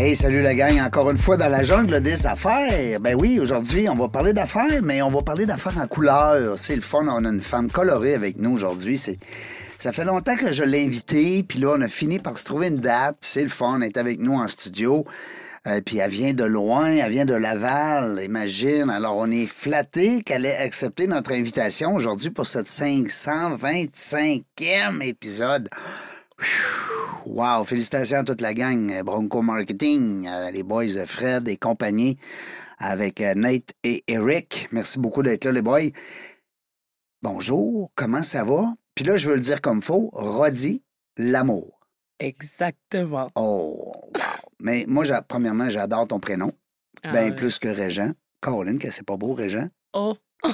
Hey, salut la gang, encore une fois dans la jungle des affaires. Ben oui, aujourd'hui, on va parler d'affaires, mais on va parler d'affaires en couleur. C'est le fun, on a une femme colorée avec nous aujourd'hui. C'est... Ça fait longtemps que je l'ai invitée, puis là, on a fini par se trouver une date, c'est le fun, elle est avec nous en studio. Euh, puis elle vient de loin, elle vient de Laval, imagine. Alors, on est flatté qu'elle ait accepté notre invitation aujourd'hui pour cette 525e épisode. Wow! Félicitations à toute la gang euh, Bronco Marketing, euh, les boys de Fred et compagnie, avec euh, Nate et Eric. Merci beaucoup d'être là, les boys. Bonjour, comment ça va? Puis là, je veux le dire comme faux, Roddy, l'amour. Exactement. Oh, wow. Mais moi, premièrement, j'adore ton prénom. Ah Bien plus que Régent. Caroline, que c'est pas beau, Régent? Oh,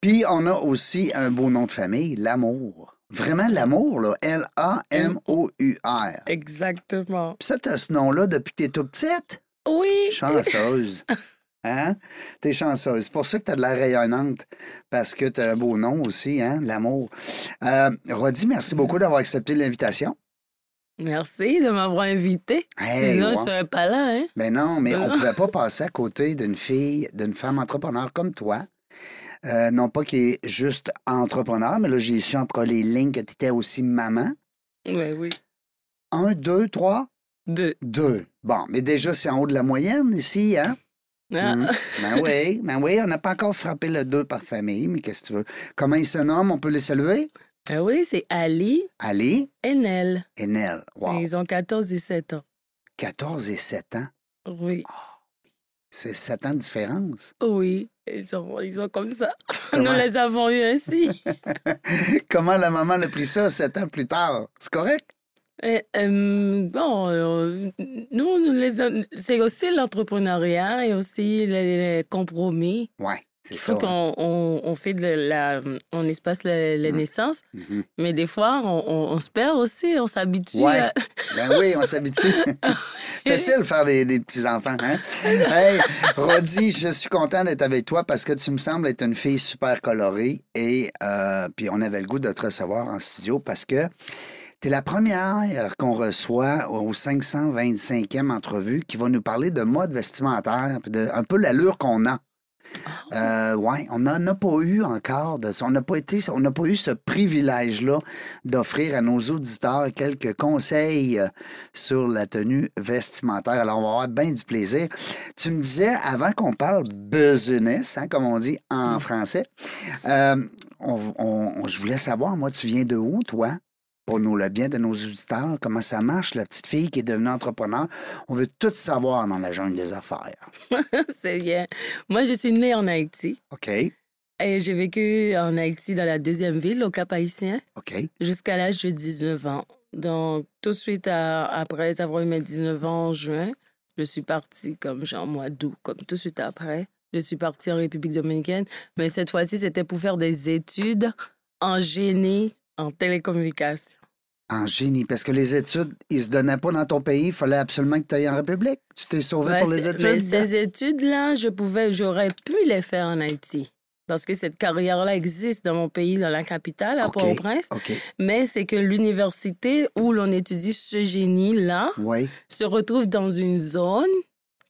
Puis on a aussi un beau nom de famille, l'amour. Vraiment l'amour, là. L-A-M-O-U-R. exactement. Puis ça, t'as ce nom-là depuis que t'es tout petite? Oui. Chanceuse. Hein? T'es chanceuse. C'est pour ça que t'as de la rayonnante, parce que t'as un beau nom aussi, hein? L'amour. Euh, Roddy, merci beaucoup d'avoir accepté l'invitation. Merci de m'avoir invité. Hey, Sinon, ouais. serais pas là, hein? Ben non, mais on pouvait pas passer à côté d'une fille, d'une femme entrepreneur comme toi. Euh, non pas qui est juste entrepreneur, mais là, j'ai su entre les lignes que tu étais aussi maman. Oui, oui. Un, deux, trois, Deux. deux. Bon, mais déjà, c'est en haut de la moyenne ici, hein? Ah, Mhm. Ben oui, ben oui, on n'a pas encore frappé le deux par famille, mais qu'est-ce que tu veux? Comment ils se nomment? On peut les saluer? ah oui, c'est Ali Ali? Et Nel. et Nel. Wow. Ils ont 14 et 7 ans. 14 et 7 ans? Oui. C'est 7 ans de différence. Oui. Ils sont, ils sont comme ça. Comment? Nous les avons eu ainsi. Comment la maman a pris ça 7 ans plus tard? C'est correct? Et, euh, bon, euh, nous, c'est aussi l'entrepreneuriat et aussi les, les compromis. Ouais, Il faut hein. qu'on on, on fait de la, on espace la, la Mhm. naissance, Mhm. mais des fois, on, on- on se perd aussi, on s'habitue. Ouais. à- Ben oui, on s'habitue. Facile de faire des, des petits-enfants, hein? Hey, Roddy, je suis content d'être avec toi parce que tu me sembles être une fille super colorée et euh, puis on avait le goût de te recevoir en studio parce que tu es la première qu'on reçoit au 525e entrevue qui va nous parler de mode vestimentaire, de un peu l'allure qu'on a. Euh, ouais, on n'en a pas eu encore de ça. On n'a pas été, on n'a pas eu ce privilège-là d'offrir à nos auditeurs quelques conseils euh, sur la tenue vestimentaire. Alors, on va avoir bien du plaisir. Tu me disais, avant qu'on parle business, hein, comme on dit en français, euh, on- on- je voulais savoir, moi, tu viens de où, toi? Pour nous, le bien de nos auditeurs, comment ça marche, la petite fille qui est devenue entrepreneur. On veut tout savoir dans la jungle des affaires. c'est bien. Moi, je suis née en Haïti OK, et j'ai vécu en Haïti dans la deuxième ville, au Cap-Haïtien, OK. jusqu'à l'âge de 19 ans. Donc, tout de suite à- après avoir eu mes 19 ans en juin, je suis partie comme genre mois d'août, comme tout de suite après. Je suis partie en République dominicaine, mais cette fois-ci, c'était pour faire des études en génie en télécommunication. En génie, parce que les études, ils se donnaient pas dans ton pays. Il fallait absolument que tu ailles en République. Tu t'es sauvé pour les études? Mais ces études-là, je pouvais, j'aurais pu les faire en Haïti. Parce que cette carrière-là existe dans mon pays, dans la capitale, à. Port-au-Prince. Mais c'est que l'université où l'on étudie ce génie-là Oui. se retrouve dans une zone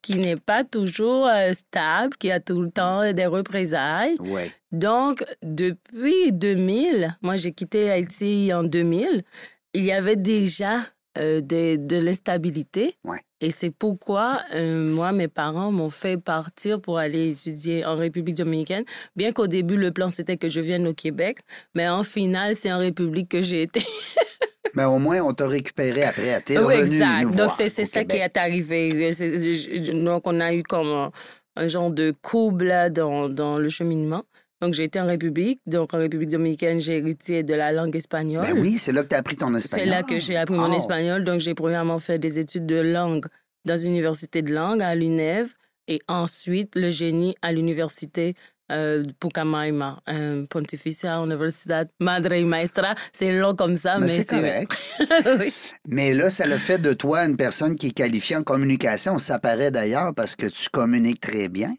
qui n'est pas toujours euh, stable, qui a tout le temps des représailles. Donc, depuis 2000, moi j'ai quitté Haïti en 2000, il y avait déjà euh, des- de l'instabilité. Ouais. Et c'est pourquoi euh, moi, mes parents m'ont fait partir pour aller étudier en République dominicaine, bien qu'au début, le plan, c'était que je vienne au Québec. Mais en finale, c'est en République que j'ai été. Mais au moins, on t'a récupéré après. T'es Oui, revenu exact. nous Donc, c'est ça qui est arrivé. Je- Donc, on a eu comme un, un genre de courbe là dans, dans le cheminement. Donc, j'ai été en République. Donc, en République dominicaine, j'ai hérité de la langue espagnole. Ben oui, c'est là que tu as appris ton espagnol. C'est là que j'ai appris mon espagnol. Donc, j'ai premièrement fait des études de langue dans une université de langue à l'UNEV et ensuite le génie à l'université euh, Pucamaima, euh, Pontificia Universidad Madre y Maestra. C'est long comme ça, Mais mais, c'est correct. oui. Mais là, ça le fait de toi une personne qui est qualifiée en communication. Ça paraît d'ailleurs parce que tu communiques très bien.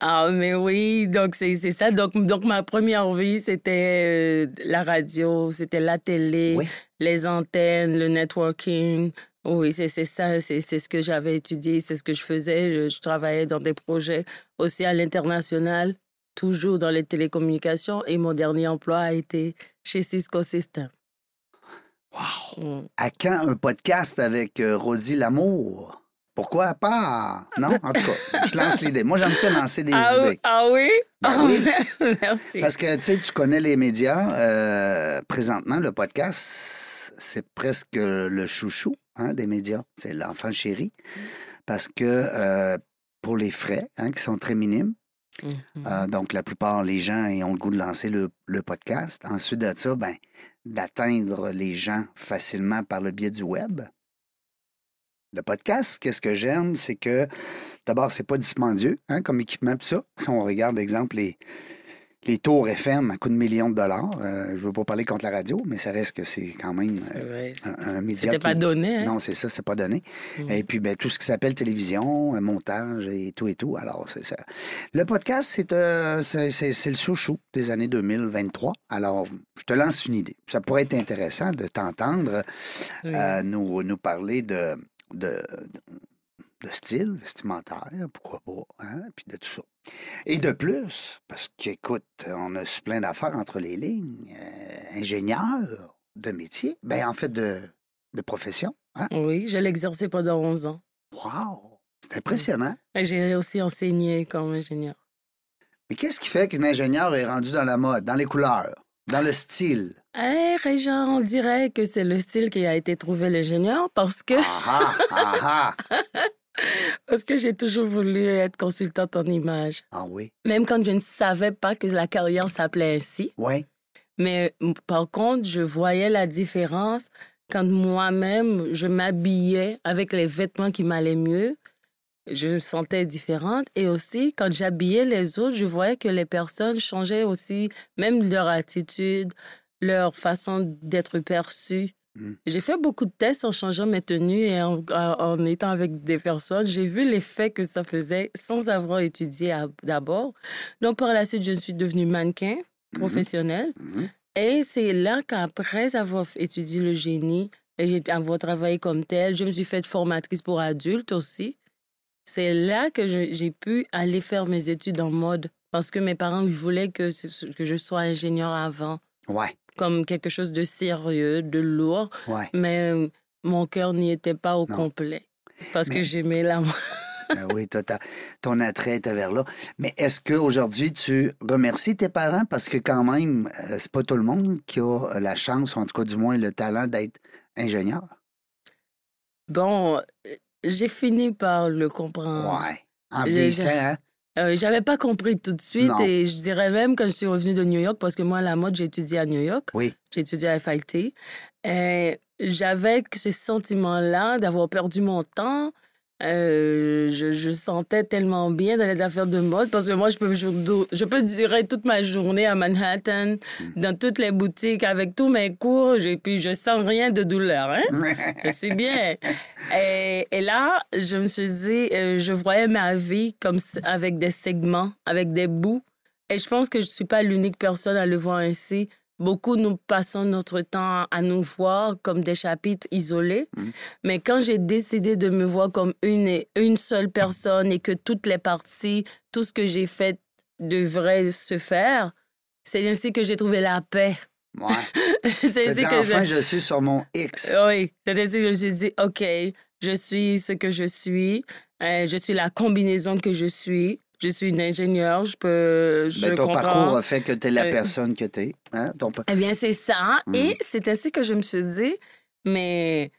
Ah, mais oui, donc c'est ça. Donc, donc, ma première vie, c'était euh, la radio, c'était la télé, Oui. les antennes, le networking. Oui, c'est ça, c'est c'est ce que j'avais étudié, c'est ce que je faisais. Je, je travaillais dans des projets aussi à l'international, toujours dans les télécommunications. Et mon dernier emploi a été chez Cisco Systems. Wow! Mm. À quand un podcast avec euh, Rosie Lamour? Pourquoi pas? Non? En tout cas, je lance l'idée. Moi, j'aime ça lancer des Ah, idées. ah oui? Ben Ah, oui. Merci. Parce que, tu sais, tu connais les médias. euh, présentement, le podcast, c'est presque le chouchou hein, des médias. C'est l'enfant chéri. Parce que euh, pour les frais, hein, qui sont très minimes, Mhm. euh, donc la plupart des gens ont le goût de lancer le, podcast. Ensuite de ça, ben, d'atteindre les gens facilement par le biais du web. Le podcast, qu'est-ce que j'aime, c'est que d'abord, c'est pas dispendieux hein, comme équipement, pis ça. Si on regarde, exemple, les, les tours FM à coût de millions de dollars, euh, je veux pas parler contre la radio, mais ça reste que c'est quand même euh, un, un média. C'était pas donné. Hein? Non, c'est ça, c'est pas donné. Mm. Et puis, ben, tout ce qui s'appelle télévision, euh, montage et tout et tout. Alors, c'est ça. Le podcast, c'est euh, le chouchou des années 2023. Alors, je te lance une idée. Ça pourrait être intéressant de t'entendre Oui. nous, nous parler de, de, de style vestimentaire, pourquoi pas, hein, puis de tout ça. Et de plus, parce qu'écoute, on a su plein d'affaires entre les lignes, euh, ingénieur de métier, ben en fait de, de profession. Hein? Oui, je exercé pendant 11 ans. Wow! C'est impressionnant. Et J'ai aussi enseigné comme ingénieur. Mais qu'est-ce qui fait qu'un ingénieur est rendu dans la mode, dans les couleurs, dans le style? Eh, Régent, on dirait que c'est le style qui a été trouvé l'ingénieur parce que, ah, ah ah! parce que j'ai toujours voulu être consultante en image. Ah oui, Même quand je ne savais pas que la carrière s'appelait ainsi. oui. Mais par contre, je voyais la différence quand moi-même, je m'habillais avec les vêtements qui m'allaient mieux. Je me sentais différente. Et aussi, quand j'habillais les autres, je voyais que les personnes changeaient aussi, même leur attitude, leur façon d'être perçue. Mm. J'ai fait beaucoup de tests en changeant mes tenues et en, étant avec des personnes. J'ai vu l'effet que ça faisait sans avoir étudié d'abord. Donc, par la suite, je suis devenue mannequin professionnel. Mhm. Et c'est là qu'après avoir étudié le génie et avoir travaillé comme tel, je me suis faite formatrice pour adultes aussi. C'est là que j'ai pu aller faire mes études en mode parce que mes parents ils voulaient que, que je sois ingénieur avant, Ouais, comme quelque chose de sérieux, de lourd, ouais. mais euh, mon cœur n'y était pas au Non. complet parce Mais- que j'aimais la Ben oui, toi, ton attrait était vers là. Mais est-ce qu'aujourd'hui, tu remercies tes parents? Parce que quand même, euh, c'est pas tout le monde qui a la chance, ou en tout cas du moins le talent d'être ingénieur. Bon, euh, j'ai fini par le comprendre. Ouais. En vieillissant, hein? Euh, J'avais pas compris tout de suite Non. et je dirais même quand je suis revenue de New York, parce que moi, la mode, j'ai étudié à New York, Oui. j'ai étudié à FIT. J'avais ce sentiment-là d'avoir perdu mon temps. Euh, je, je sentais tellement bien dans les affaires de mode parce que moi, je peux, je, je peux durer toute ma journée à Manhattan, dans toutes les boutiques, avec tous mes cours, et puis je sens rien de douleur. Hein? Je suis bien. Et, et là, je me suis dit, euh, je voyais ma vie comme avec des segments, avec des bouts. Et je pense que je ne suis pas l'unique personne à le voir ainsi. Beaucoup, nous passons notre temps à nous voir comme des chapitres isolés. Mhm. Mais quand j'ai décidé de me voir comme une, et- une seule personne et que toutes les parties, tout ce que j'ai fait devrait se faire, c'est ainsi que j'ai trouvé la paix. Ouais. c'est ainsi dit, que enfin, j'ai- je suis sur mon X. oui, c'est ainsi que je me suis dit, OK, je suis ce que je suis. Euh, je suis la combinaison que je suis. Je suis une ingénieure, je peux... Je Ben, ton comprends. parcours a fait que tu es la Euh, personne que tu es. Hein? Ton Eh bien, c'est ça. Mhm. Et c'est ainsi que je me suis dit, mais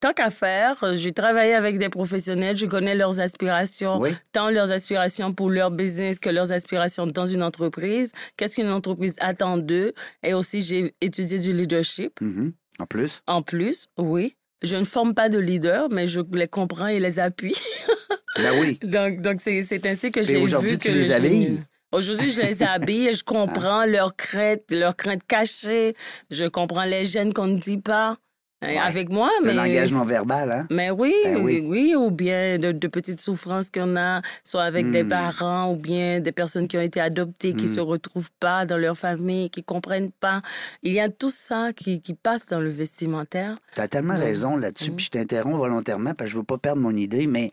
tant qu'à faire, j'ai travaillé avec des professionnels, je connais leurs aspirations, Oui. tant leurs aspirations pour leur business que leurs aspirations dans une entreprise. Qu'est-ce qu'une entreprise attend d'eux? Et aussi, j'ai étudié du leadership. Mhm. En plus. En plus, oui. Je ne forme pas de leader, mais je les comprends et les appuie. Ben oui. donc, donc c'est, c'est ainsi que Et j'ai vu aujourd'hui, que tu les le habilles. Aujourd'hui, je les habille et je comprends leurs craintes, leurs craintes cachées. Je comprends les gènes qu'on ne dit pas. Ouais. Avec moi, Le mais. langage non verbal, hein? Mais oui, Ben oui. oui. ou bien de, de petites souffrances qu'on a, soit avec des Hmm. parents, ou bien des personnes qui ont été adoptées, qui Hmm. se retrouvent pas dans leur famille, qui comprennent pas. Il y a tout ça qui, qui passe dans le vestimentaire. Tu as tellement raison là-dessus, Mm. puis je t'interromps volontairement parce que je veux pas perdre mon idée, mais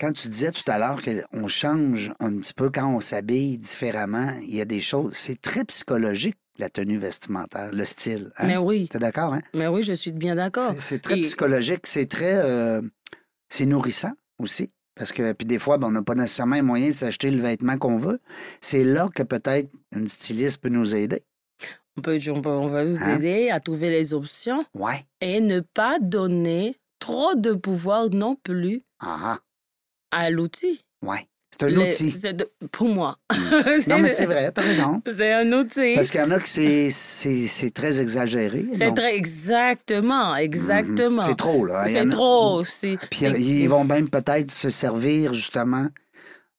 quand tu disais tout à l'heure qu'on change un petit peu quand on s'habille différemment, il y a des choses. C'est très psychologique, la tenue vestimentaire, le style. Hein? Mais oui, T'es d'accord, hein? mais oui, je suis bien d'accord. C'est- très Et- psychologique, c'est très. euh, c'est nourrissant aussi. Parce que, puis des fois, ben, on n'a pas nécessairement les moyens de s'acheter le vêtement qu'on veut. C'est là que peut-être une styliste peut nous aider. On, peut, on, peut- on va vous Hein? aider à trouver les options Ouais. et ne pas donner trop de pouvoir non plus Ah, à l'outil. Ouais. C'est un outil. c'est de- pour moi. Non, mais c'est vrai, t'as raison. C'est un outil. Parce qu'il y en a que c'est- c'est c'est très exagéré. C'est très exactement, exactement. Mhm. C'est trop, là. C'est trop. c'est- Puis c'est- ils vont même peut-être se servir, justement,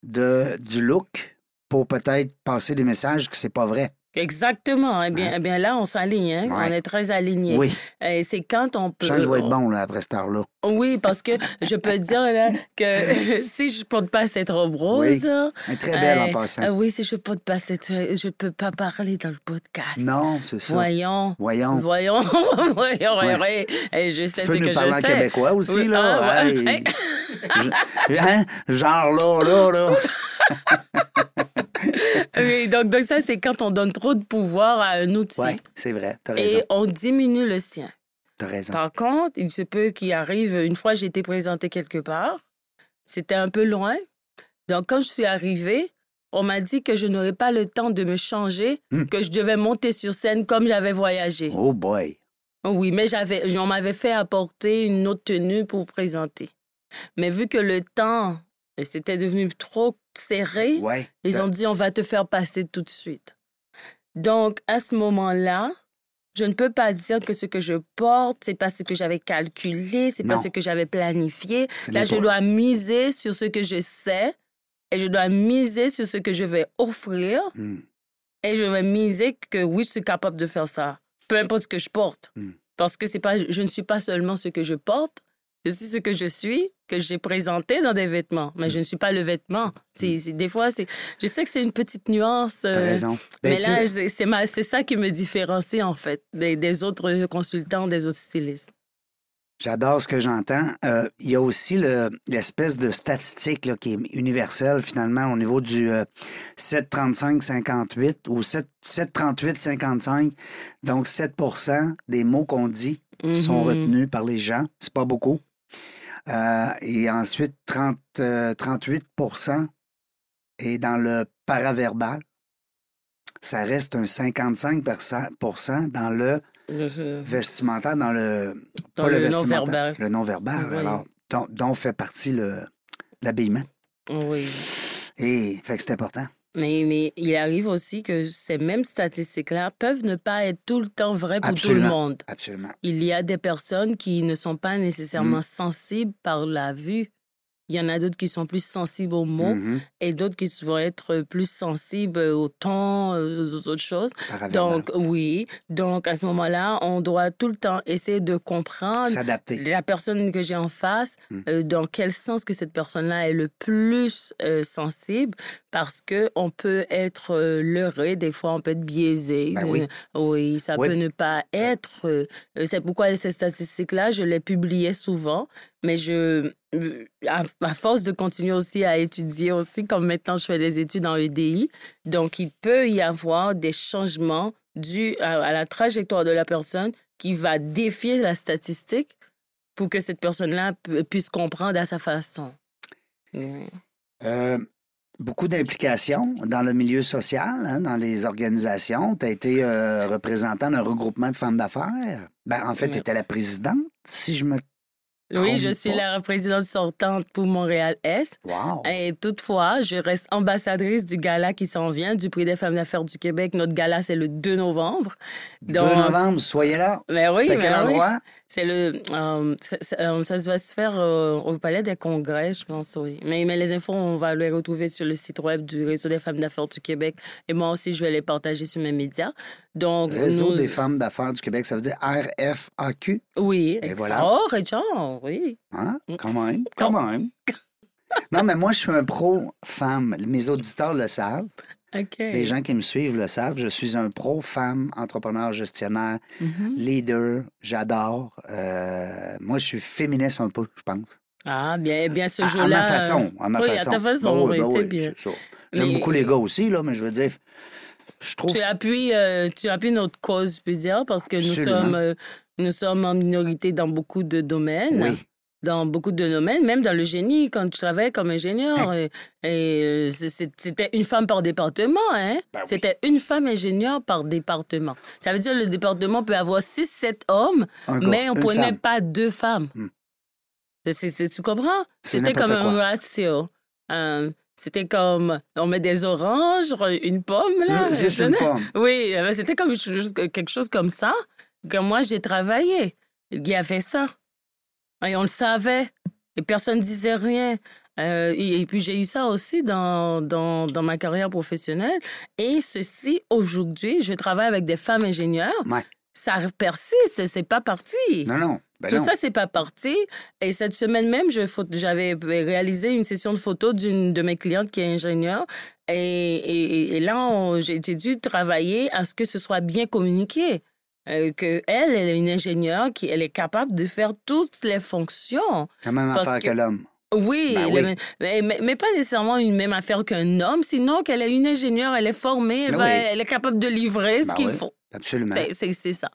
de, du look pour peut-être passer des messages que c'est pas vrai. Exactement. Eh bien, Hein? eh bien là, on s'aligne. hein. Ouais. On est très alignés. Oui, Et c'est quand on peut. je que je vais être bon, là, après cette heure-là. Oui, parce que je peux dire là, que si je porte pas cette robe rose, Oui. là, Elle est très belle euh, en passant. euh, oui, si je porte pas cette, je peux pas parler dans le podcast. Non, c'est ça. Voyons. Voyons. Voyons, voyons, Ouais. Et je Tu sais peux ce nous que parler je en sais. québécois aussi, Oui, là? ah, ouais. Hey. Je- hein? Genre là, là, là. Oui, donc, donc ça, c'est quand on donne trop de pouvoir à un outil Oui, c'est vrai, t'as raison. et on diminue le sien. T'as raison. Par contre, il se peut qu'il arrive, une fois j'ai été présentée quelque part, c'était un peu loin. Donc quand je suis arrivée, on m'a dit que je n'aurais pas le temps de me changer, Hmm. que je devais monter sur scène comme j'avais voyagé. Oh boy. Oui, mais j'avais, on m'avait fait apporter une autre tenue pour présenter. Mais vu que le temps c'était devenu trop serré, Ouais. ils ont dit on va te faire passer tout de suite. Donc à ce moment-là, je ne peux pas dire que ce que je porte, c'est pas ce que j'avais calculé, c'est pas ce que j'avais planifié. Là, je dois miser sur ce que je sais et je dois miser sur ce que je vais offrir Hmm. et je vais miser que oui, je suis capable de faire ça, peu importe ce que je porte. Mm. Parce que c'est pas, je ne suis pas seulement ce que je porte, je suis ce que je suis, que j'ai présenté dans des vêtements, mais je ne suis pas le vêtement. C'est, c'est- des fois, c'est, je sais que c'est une petite nuance. T'as euh, raison. Ben, mais tu là, c'est, c'est ma- c'est ça qui me différencie, en fait, des, des autres consultants, des autres stylistes. J'adore ce que j'entends. Euh, il y a aussi le- l'espèce de statistique là, qui est universelle finalement au niveau du euh, 735-58 ou 7 738-55. Donc 7% des mots qu'on dit sont Mhm. retenus par les gens. C'est pas beaucoup. Euh, et ensuite, 30, euh, 38% est dans le paraverbal. Ça reste un 55% dans le Je- vestimentaire, dans le Dans pas le vestimentaire, non-verbal. Le non-verbal, Oui. alors, dont, dont fait partie le, l'habillement. Oui. Et fait que c'est important. Mais, mais il arrive aussi que ces mêmes statistiques-là peuvent ne pas être tout le temps vraies pour Absolument. tout le monde. Absolument. Il y a des personnes qui ne sont pas nécessairement sensibles par la vue. Il y en a d'autres qui sont plus sensibles aux mots Mhm. et d'autres qui vont être plus sensibles au ton, euh, aux autres choses. Donc, oui. Donc, à ce moment-là, on doit tout le temps essayer de comprendre la personne que j'ai en face, Mm. euh, dans quel sens que cette personne-là est le plus euh, sensible, parce que on peut être euh, leurré, des fois on peut être biaisé. Ben oui. Oui, ça peut ne pas être. c'est pourquoi ces statistiques-là, je les publiais souvent, mais je, euh, à, à force de continuer aussi à étudier aussi, comme maintenant je fais les études en EDI, donc il peut y avoir des changements dus à, à la trajectoire de la personne qui va défier la statistique pour que cette personne-là pu- puisse comprendre à sa façon. Euh, beaucoup d'implications dans le milieu social, hein, dans les organisations. Tu as été euh, représentant d'un regroupement de femmes d'affaires. Ben, en fait, tu étais la présidente, si je me... Oui, je suis la présidente sortante pour Montréal-Est. Wow! Et toutefois, je reste ambassadrice du gala qui s'en vient, du Prix des femmes d'affaires du Québec. Notre gala, c'est le 2 novembre. 2 novembre, soyez là. Mais oui, c'est à mais quel oui. C'est le. euh, euh, ça va se faire euh, au Palais des Congrès, je pense, oui. Mais, mais les infos, on va les retrouver sur le site web du Réseau des femmes d'affaires du Québec. Et moi aussi, je vais les partager sur mes médias. Donc, Réseau nous- des femmes d'affaires du Québec, ça veut dire RFAQ. Oui, Et et voilà. Oh, Richard, oui. Hein? Quand même, quand même. Non, mais moi, je suis un pro-femme. Mes auditeurs le savent. Les gens qui me suivent le savent. Je suis un pro-femme, entrepreneur, gestionnaire, Mhm. leader. J'adore. Euh, moi, je suis féministe un peu, je pense. Ah, bien, bien ce jour-là. À, ma façon. À ma oui, façon. à ta façon, Ben oui, ben c'est bien. ça. J'aime Mais- beaucoup les gars aussi, là, mais je veux dire, je trouve. Tu appuies, euh, tu appuies notre cause, je peux dire, parce que nous sommes, euh, nous sommes en minorité dans beaucoup de domaines. Oui. Dans beaucoup de domaines, même dans le génie, quand je travaillais comme ingénieur. et et, euh, c'est- c'était une femme par département, hein? Ben oui. C'était une femme ingénieure par département. Ça veut dire que le département peut avoir six, sept hommes, Un gars, mais on une prenait femme. pas deux femmes. Hmm. Tu comprends? C'était comme un ratio. Euh, C'était comme, on met des oranges, une pomme, là. Juste une pomme. Oui, euh, c'était comme quelque chose comme ça que moi j'ai travaillé. Il y avait ça. Et on le savait. Et personne ne disait rien. Euh, et, et puis j'ai eu ça aussi dans, dans, dans ma carrière professionnelle. Et ceci, aujourd'hui, je travaille avec des femmes ingénieures. Ouais. Ça persiste, c'est pas parti. Non, non. Ben Tout non. ça, c'est pas parti. Et cette semaine même, j'avais réalisé une session de photos d'une de mes clientes qui est ingénieure. Et, et- et là, j'ai dû travailler à ce que ce soit bien communiqué. Euh, que elle, elle est une ingénieure qui elle est capable de faire toutes les fonctions. La même parce affaire que- que l'homme. Oui, Ben oui. mais, mais- mais pas nécessairement une même affaire qu'un homme, sinon qu'elle est une ingénieure, elle est formée, elle, Ben va- oui. elle est capable de livrer ce Ben qu'il oui. faut. Absolument. C'est- ça.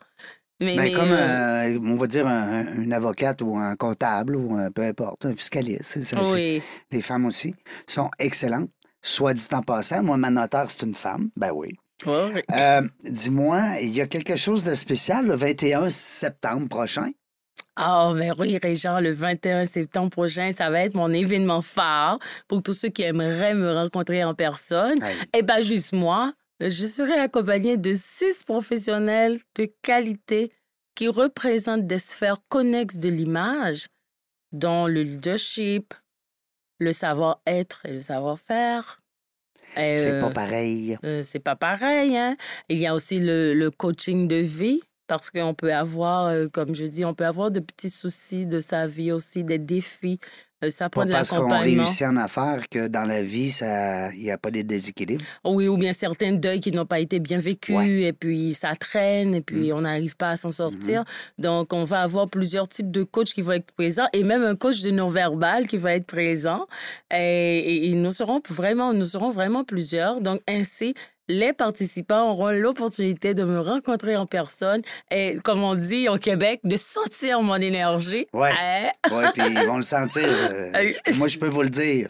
Mais, Ben, mais, comme, euh, on va dire, un- une avocate ou un comptable ou un, peu importe, un fiscaliste. Les femmes aussi sont excellentes. Soit dit en passant, moi, ma notaire, c'est une femme. Ben oui. Euh, Dis-moi, il y a quelque chose de spécial le 21 septembre prochain? Ah, mais oui, Régent, le 21 septembre prochain, ça va être mon événement phare pour tous ceux qui aimeraient me rencontrer en personne. Hey, Eh bien, juste moi, je serai accompagnée de six professionnels de qualité qui représentent des sphères connexes de l'image, dont le leadership, le savoir-être et le savoir-faire. Et, c'est euh, pas pareil. euh, c'est pas pareil. Hein? Il y a aussi le, le coaching de vie, parce qu'on peut avoir, euh, comme je dis, on peut avoir de petits soucis de sa vie aussi, des défis. Euh, ça prend Pas de parce qu'on réussit en affaires que dans la vie, il n'y a pas de déséquilibre. Oui, ou bien certains deuils qui n'ont pas été bien vécus, Ouais. Mm. et puis ça traîne, et puis on n'arrive pas à s'en sortir. Mm-hmm. Donc, on va avoir plusieurs types de coachs qui vont être présents, et même un coach de non-verbal qui va être présent. Et, et- et nous serons vraiment, nous serons vraiment plusieurs. Donc, ainsi, les participants auront l'opportunité de me rencontrer en personne et, comme on dit au Québec, de sentir mon énergie. Ouais. Hein? Oui, puis ils vont le sentir. euh, moi, je peux vous le dire.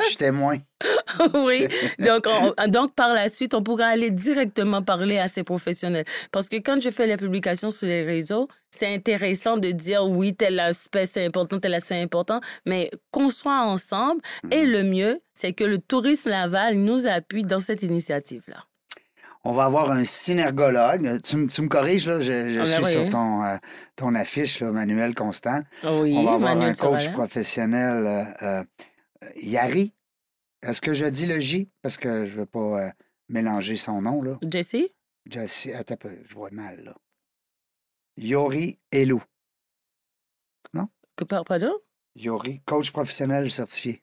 Je suis témoin. oui. Donc, on- donc, par la suite, on pourra aller directement parler à ces professionnels. Parce que quand je fais les publications sur les réseaux, c'est intéressant de dire oui, tel aspect c'est important, tel aspect est important, mais qu'on soit ensemble. Et le mieux, c'est que le tourisme Laval nous appuie dans cette initiative-là. On va avoir un synergologue. Tu, me- tu me corriges, là, je, je Ah, ben suis oui. sur ton, euh, ton affiche, là, Manuel Constant. Oui, On va avoir Manuel un coach professionnel, euh, euh, Yari. Est-ce que je dis le J? Parce que je ne veux pas euh, mélanger son nom. Là. Jessie? Jessie- attends un je vois mal. Là. Yori Elou. Que, par- pardon? Yori, coach professionnel certifié.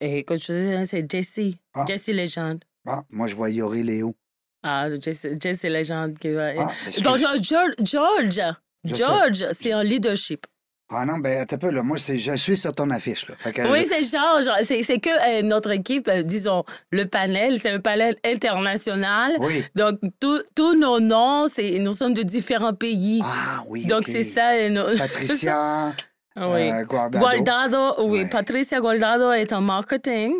Et quand je dis, c'est Jessie. Ah. Jessie Légende. Ah, moi, je vois Yori Léo. Ah, Jessie, Jessie Légende qui va être. Ah. Donc, George, George. George, c'est en leadership. Ah non, ben attends un peu, là. Moi, c'est, je suis sur ton affiche, là. Fait que Oui, je- c'est George. C'est c'est que euh, notre équipe, euh, disons, le panel, c'est un panel international. Oui. Donc, tous nos noms, c'est- nous sommes de différents pays. Ah oui, Donc, c'est ça. euh, nos- Patricia oui. euh, Guardado. Guardado, oui, Ouais. Patricia Guardado est en marketing.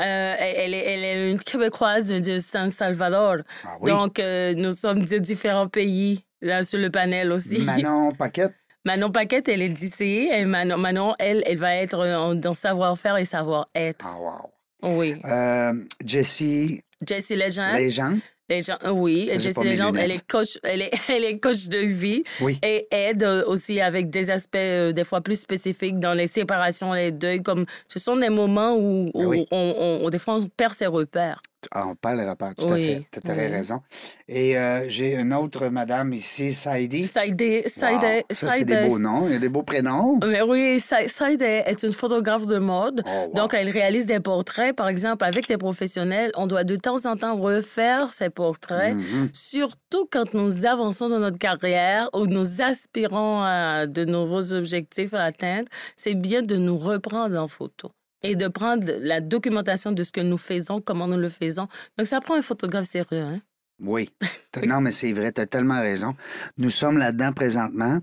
Euh, elle, elle est, elle est une Québécoise de San Salvador. Ah oui. Donc, euh, nous sommes de différents pays là, sur le panel aussi. Manon Paquette. Manon Paquette, elle est d'ici. Et Manon, Manon, elle, elle va être euh, dans savoir-faire et savoir-être. Ah wow. Oui. Euh, Jessie Jessie Legend. Legend. Les gens, euh, oui, Jessie Legendre, elle est coach, elle est, elle est coach de vie Oui. et aide euh, aussi avec des aspects euh, des fois plus spécifiques dans les séparations, les deuils. Comme ce sont des moments où, où on- des fois on perd ses repères. Ah, on parle le repère, tout à Oui, fait. Tu as oui. raison. Et euh, j'ai une autre madame ici, Saïdi. Ça a Wow, Ça, c'est des beaux noms. Il y a des beaux prénoms. Mais oui, Sa- Saïd est une photographe de mode. Oh, wow. Donc, elle réalise des portraits, par exemple, avec des professionnels. On doit de temps en temps refaire ces portraits, Mhm. surtout quand nous avançons dans notre carrière ou nous aspirons à de nouveaux objectifs à atteindre. C'est bien de nous reprendre en photo et de prendre la documentation de ce que nous faisons, comment nous le faisons. Donc, ça prend un photographe sérieux. Hein? Oui. Non, mais c'est vrai, tu as tellement raison. Nous sommes là-dedans présentement.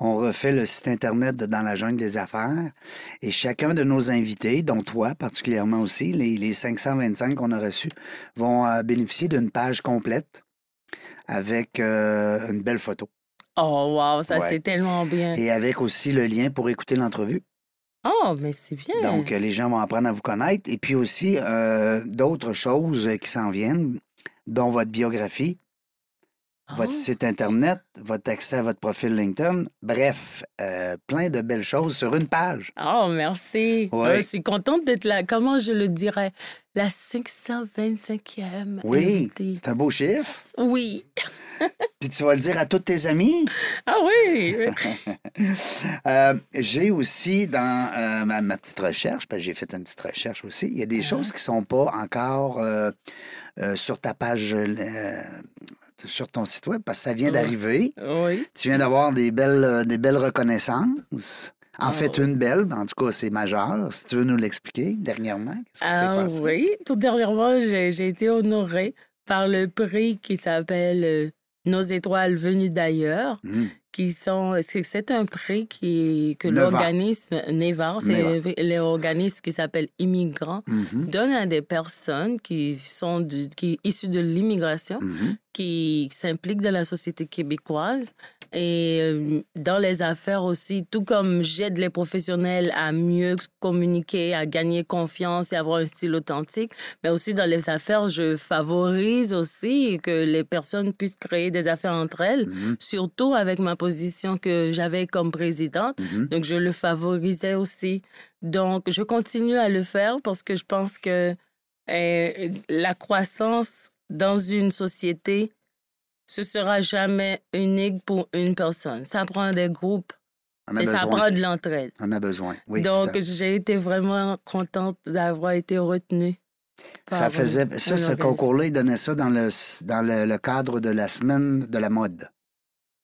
On refait le site Internet de Dans la jungle des affaires. Et chacun de nos invités, dont toi particulièrement aussi, les, les 525 qu'on a reçus, vont euh, bénéficier d'une page complète avec euh, une belle photo. Oh, wow, ça, Ouais. c'est tellement bien. Et avec aussi le lien pour écouter l'entrevue. Oh, mais c'est bien. Donc, euh, les gens vont apprendre à vous connaître. Et puis aussi, euh, d'autres choses euh, qui s'en viennent, dont votre biographie, votre Oh, site Internet, votre accès à votre profil LinkedIn. Bref, euh, plein de belles choses sur une page. Oh, merci. Ouais. Euh, je suis contente d'être là. Comment je le dirais? La 525e. Oui, c'est un beau chiffre. Oui. Puis tu vas le dire à tous tes amis? Ah oui. Euh, j'ai aussi dans euh, ma, ma petite recherche, parce que j'ai fait une petite recherche aussi, il y a des choses qui sont pas encore euh, sur ta page, sur ton site web, parce que ça vient d'arriver. oui. Tu viens d'avoir des belles, euh, des belles reconnaissances. En Ah. fait, une belle, en tout cas, c'est majeur. Si tu veux nous l'expliquer dernièrement, qu'est-ce qui s'est Ah passé? oui. Tout dernièrement, j'ai été honorée par le prix qui s'appelle euh, Nos étoiles venues d'ailleurs. Hum, qui sont c'est un prix qui que l'organisme Nevar, c'est l'organisme qui s'appelle Immigrants mhm, donne à des personnes qui sont du, qui issues de l'immigration mhm. Qui s'impliquent dans la société québécoise et euh, dans les affaires aussi, tout comme j'aide les professionnels à mieux communiquer, à gagner confiance et avoir un style authentique, mais aussi dans les affaires, je favorise aussi que les personnes puissent créer des affaires entre elles, Mhm. surtout avec ma position que j'avais comme présidente. Mhm. Donc, je le favorisais aussi. Donc, je continue à le faire parce que je pense que euh, la croissance dans une société, ce sera jamais unique pour une personne. Ça prend des groupes On a et ça prend de l'entraide. On a besoin. Oui, Donc, j'ai été vraiment contente d'avoir été retenue. ça faisait. Ça, un ce concours-là, il donnait ça dans le, dans le, le cadre de la semaine de la mode.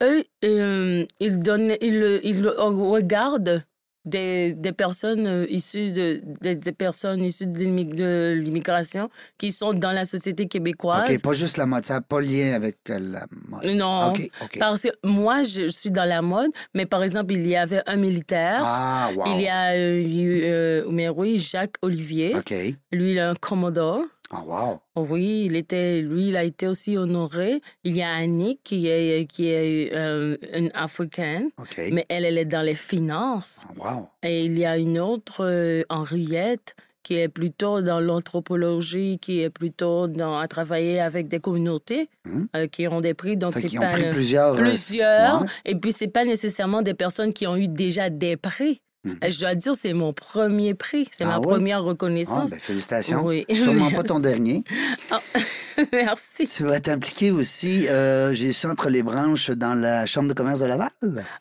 Eux, euh, ils, donnent, ils, ils regardent des, des personnes euh, issues de des, des personnes issues de l'immig- de l'immigration qui sont dans la société québécoise. OK, pas juste la mode, ça n'a pas lien avec euh, la mode. Non, OK. parce que moi, je suis dans la mode, mais par exemple, il y avait un militaire. Ah, wow. Il y a euh, eu, euh, mais oui, Jacques Olivier. OK. Lui, il est un commodore. Ah, wow. Oui, il était, lui, il a été aussi honoré. Il y a Annick qui est, qui est euh, une africaine, mais elle, elle est dans les finances. Ah, wow. Et il y a une autre, euh, Henriette, qui est plutôt dans l'anthropologie, qui est plutôt dans, à travailler avec des communautés Hmm. euh, qui ont des prix. Donc, c'est ont pas pris plusieurs. plusieurs. ouais. Et puis, c'est pas nécessairement des personnes qui ont eu déjà des prix. Mhm. Et Je dois dire, c'est mon premier prix. C'est Ah ma première Ah, reconnaissance. ben, félicitations. Oui. Sûrement pas ton dernier. Merci. Tu vas t'impliquer aussi, euh, j'ai su entre les branches dans la Chambre de commerce de Laval.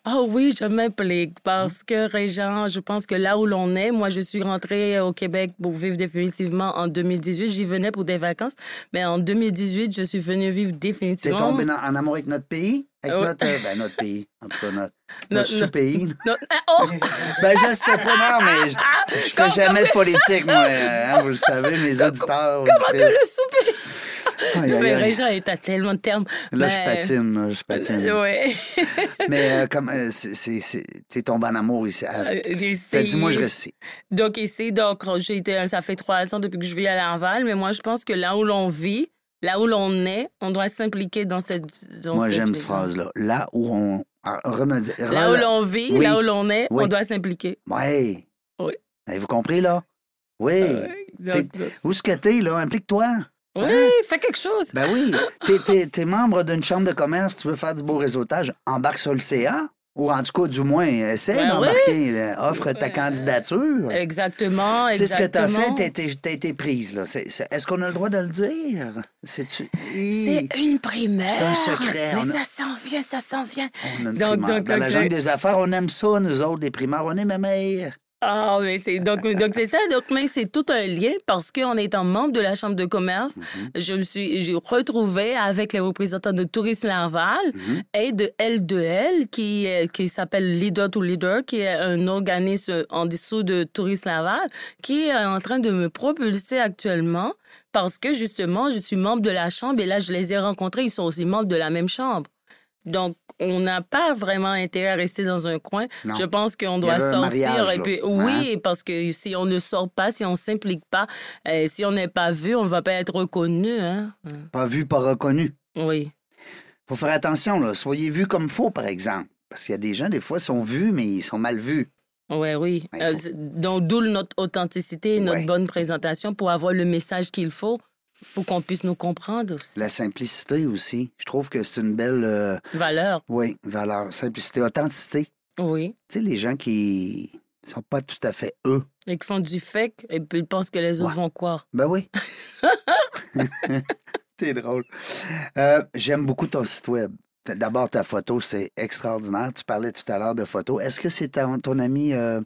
Ah oui, je m'implique parce que, Régent, je pense que là où l'on est, moi, je suis rentrée au Québec pour vivre définitivement en 2018. J'y venais pour des vacances, mais en 2018, je suis venue vivre T'es définitivement. tombé dans- en amour avec notre pays? Avec Ouais. notre, euh, ben, notre pays, en tout cas notre, No- notre no- sous-pays. Ah, oh! Ben, je sais pas, non, mais je, je fais jamais de politique, moi. euh, hein, vous le savez, mes auditeurs, Comment que le souper? Aïe, aïe, Mais. Régent est à tellement de termes. Là, je Mais- patine, là, je patine. Oui. Mais euh, comme euh, c'est- c'est- c'est- t'es tombé en amour ici. T'as dit, moi, je reste ici. Donc, ici, donc, j'ai été, ça fait trois ans depuis que je vis à Laval, mais moi, je pense que là où l'on vit, là où l'on est, on doit s'impliquer dans cette. dans Moi, j'aime cette phrase-là. Là où on. ah, remedie- Là où l'on vit, Oui. là où l'on est, Oui. on doit s'impliquer. Ouais. Oui. Avez-vous compris, là? Oui. Euh, Où est-ce que t'es, là? Implique-toi. Oui, Hein? fais quelque chose. Ben oui. T'es, t'es- t'es membre d'une chambre de commerce, tu veux faire du beau réseautage, embarque sur le CA. Ou en tout cas, du moins, essaie Ben d'embarquer. euh, Offre ta candidature. Exactement, C'est ce que tu as fait, t'as été, t'as été prise. Là. C'est- c'est- Est-ce qu'on a le droit de le dire? C'est-tu... C'est une primaire. C'est un secret, Mais on ça s'en vient, ça s'en vient. On a une Donc, donc, Dans la jungle donc- des affaires, on aime ça, nous autres, les primaires. On est ma mère. Ah, mais c'est donc donc c'est ça. Donc mais c'est tout un lien parce qu'en étant membre de la chambre de commerce, Mm-hmm. je me suis j'ai retrouvé avec les représentants de Tourisme Laval Mm-hmm. et de L2L qui est- qui s'appelle Leader to Leader qui est un organisme en dessous de Tourisme Laval qui est en train de me propulser actuellement parce que justement je suis membre de la chambre et là je les ai rencontrés ils sont aussi membres de la même chambre. Donc, on n'a pas vraiment intérêt à rester dans un coin. Non. Je pense qu'on doit sortir. mariage, et Hein? oui, parce que si on ne sort pas, si on s'implique pas, euh, si on n'est pas vu, on ne va pas être reconnu. Hein? Pas vu, pas reconnu. Oui. faut faire attention, là. Soyez vus comme faux, par exemple. Parce qu'il y a des gens, des fois, sont vus, mais ils sont mal vus. Oui, oui. Ben, il Euh, donc, d'où notre authenticité, notre Ouais. bonne présentation pour avoir le message qu'il faut pour qu'on puisse nous comprendre aussi. La simplicité aussi. Je trouve que c'est une belle, euh, Valeur, oui, valeur. Simplicité, authenticité. oui. Tu sais, les gens qui sont pas tout à fait eux. Et qui font du fake et puis ils pensent que les autres Ouais. vont croire. Ben oui. T'es drôle. Euh, J'aime beaucoup ton site web. D'abord, ta photo, c'est extraordinaire. Tu parlais tout à l'heure de photos. Est-ce que c'est ton ami euh,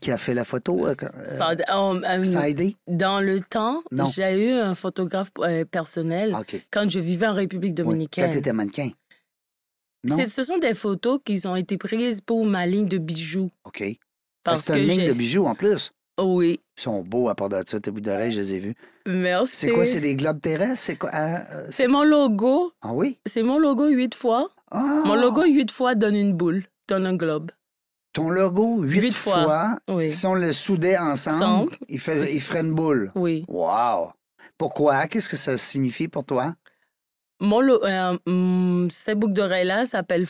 qui a fait la photo? euh, euh, Ça, on- euh, ça a aidé? Dans le temps, j'ai eu un photographe euh, personnel OK. quand je vivais en République Oui. dominicaine. Quand tu étais mannequin. Non? Ce sont des photos qui ont été prises pour ma ligne de bijoux. OK. Parce c'est une ligne de bijoux en plus. Oui, Ils sont beaux à part de ça. Tes bouts d'oreilles, je les ai vus. merci. C'est quoi? C'est des globes terrestres? C'est quoi? Ah, euh, C'est mon logo. ah oui? C'est mon logo huit fois. Ah! Mon logo huit fois donne une boule, donne un globe. Ton logo, huit, Huit fois. fois. Oui. Si on le soudait ensemble, Ensemble. il, faisait, il ferait une boule. Oui. Wow! Pourquoi? Qu'est-ce que ça signifie pour toi? Mon euh, hum, ces boucles d'oreilles-là s'appellent.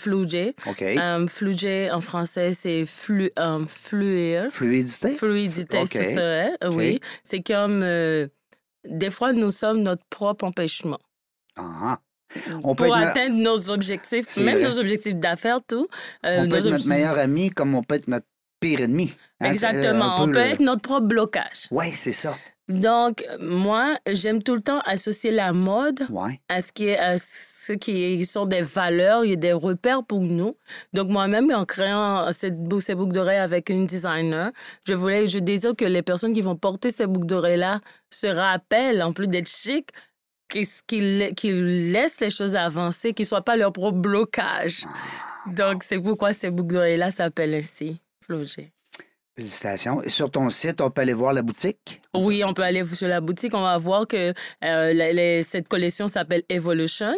OK. Fluger, en français, c'est flu, euh, fluir. Fluidité? Fluidité, c'est ça, hein? oui. C'est comme... euh, des fois, nous sommes notre propre empêchement. Ah, On peut pour être no- atteindre nos objectifs, même vrai. nos objectifs d'affaires, tout. euh, on peut être notre meilleur ami comme on peut être notre pire ennemi. Hein, Exactement. euh, un On peu peut le- être notre propre blocage. Ouais, c'est ça. Donc, moi, j'aime tout le temps associer la mode Ouais. à ce qui est à ce qui sont des valeurs et des repères pour nous. Donc moi-même en créant cette ces boucles d'oreilles avec une designer, je voulais je désire que les personnes qui vont porter ces boucles d'oreilles là se rappellent en plus d'être chic qu'ils qu'ils laissent les choses avancer, qu'ils soient pas leur propre blocage. Donc c'est pourquoi ces boucles d'oreilles là s'appellent ainsi. Flogé. Félicitations. Et sur ton site, on peut aller voir la boutique? Oui, on peut aller sur la boutique. On va voir que euh, les- cette collection s'appelle Evolution.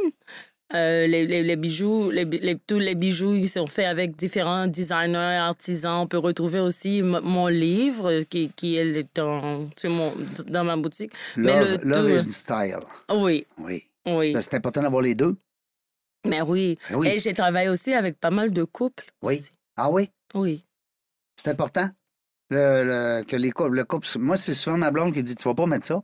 Euh, les, les- les bijoux, les, tous les bijoux, ils sont faits avec différents designers, artisans. On peut retrouver aussi mon livre qui, qui est dans, mon- dans ma boutique. Mais Love, le Love tout- and Style. Oui, Oui. oui. Ben, C'est important d'avoir les deux. Mais oui. Ben oui. Et j'ai travaillé aussi avec pas mal de couples. Oui. aussi. Ah oui? Oui. C'est important. Le, le- que les couples, le couple. Moi, c'est souvent ma blonde qui dit Tu vas pas mettre ça.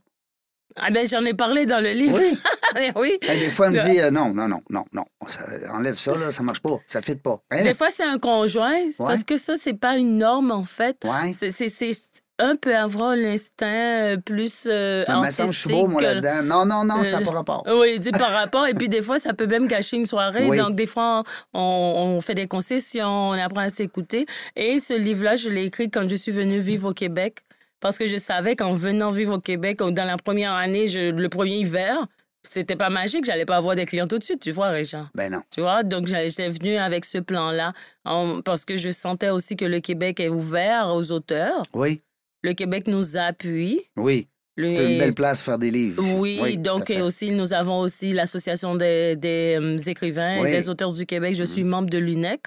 Ah ben j'en ai parlé dans le livre. Oui. Mais oui. Hey, des fois, elle me dit euh, Non, non, non, non, non. Ça- enlève ça, là, ça marche pas. Ça fit pas. Hein? Des fois, c'est un conjoint, Ouais. parce que ça, c'est pas une norme, en fait. Ouais. C'est- un peut avoir l'instinct euh, plus euh, Mais me semble que je suis beau, moi, artistique, là-dedans. Non, non, non, ça n'a euh, pas rapport. Oui, dit par rapport. Et puis, des fois, ça peut même gâcher une soirée. Oui. Donc, des fois, on, on fait des concessions, on apprend à s'écouter. Et ce livre-là, je l'ai écrit quand je suis venue vivre au Québec. Parce que je savais qu'en venant vivre au Québec, dans la première année, je- le premier hiver, c'était pas magique. J'allais pas avoir des clients tout de suite, tu vois, Régent. Ben non. Tu vois, donc j'étais venue avec ce plan-là parce que je sentais aussi que le Québec est ouvert aux auteurs. Oui, Le Québec nous appuie. oui. Le- C'est une belle place pour faire des livres. Oui, donc aussi, nous avons aussi l'Association des, des, euh, écrivains Oui. et des auteurs du Québec. Je suis membre de l'UNEC.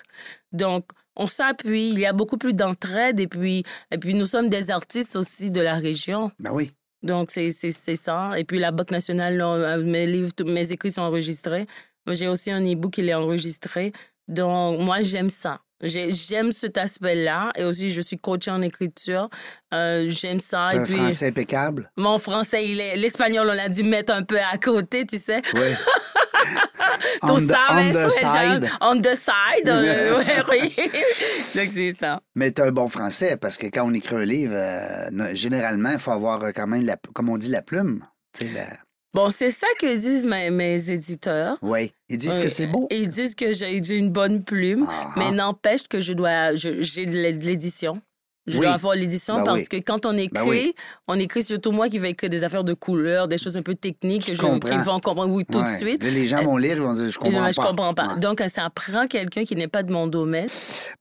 Donc, on s'appuie. Il y a beaucoup plus d'entraide. Et puis, et puis, nous sommes des artistes aussi de la région. Ben oui. Donc, c'est c'est- c'est ça. Et puis, la Banque nationale, euh, mes livres, tous mes écrits sont enregistrés. J'ai aussi un e-book qui est enregistré. Donc, moi, j'aime ça. J'ai- J'aime cet aspect-là. Et aussi, je suis coach en écriture. Euh, J'aime ça. Et puis, français impeccable. mon français, il est... l'espagnol, on l'a dû mettre un peu à côté, tu sais. Oui. Tú on, the, on the side. genre, On the side. euh, ouais, oui. Donc, c'est ça. Mais tu as un bon français parce que quand on écrit un livre, euh, généralement, il faut avoir euh, quand même, la, comme on dit, la plume. La- Bon, c'est ça que disent mes, mes éditeurs. Oui. Ils disent Oui. que c'est beau. Ils disent que j'ai une bonne plume, Ah. mais n'empêche que je dois, j'ai de l'édition. Je Oui. dois avoir l'édition Ben parce oui. que quand on écrit, Ben oui. on écrit surtout moi qui vais écrire des affaires de couleurs, des choses un peu techniques Je que je, qu'ils vont comprendre oui, tout Ouais. de suite. Là, les gens vont lire, ils vont dire Je comprends pas. je comprends pas. Ouais. Donc, ça prend quelqu'un qui n'est pas de mon domaine.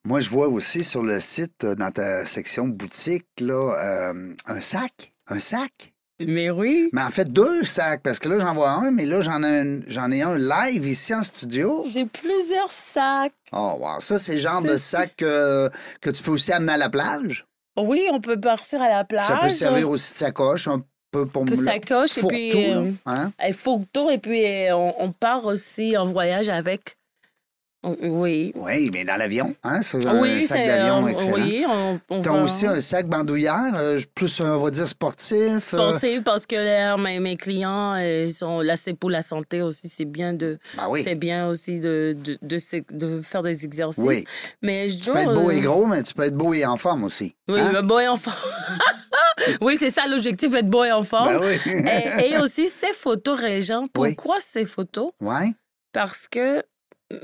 Moi, je vois aussi sur le site, euh, dans ta section boutique, là, euh, un sac. Un sac. Mais oui, Mais en fait, deux sacs, parce que là, j'en vois un, mais là, j'en ai, un, j'en ai un live ici en studio. j'ai plusieurs sacs. Oh, wow. Ça, c'est le genre de sac euh, que tu peux aussi amener à la plage. Oui, on peut partir à la plage. Ça peut servir aussi de sacoche, un peu pour Un peu me- sacoche et fourre-tout, puis, euh, Hein? Il faut que tour et puis euh, on, on part aussi en voyage avec. Oui. Oui, mais dans l'avion, hein? C'est un Oui, sac c'est d'avion euh, excellent. Oui, on, on T'as va aussi un sac bandoulière, euh, plus, euh, on va dire, sportif. euh, penser parce que là, mes, mes clients euh, ils sont là c'est pour la santé aussi c'est bien de Ben oui. c'est bien aussi de de, de, faire des exercices Oui. mais je Tu peux être beau euh, et gros, mais tu peux être beau et en forme aussi. oui Hein? le beau et en forme oui c'est ça l'objectif être beau et en forme Ben oui. et, et aussi ces photos Régent Oui. pourquoi ces photos? Ouais. parce que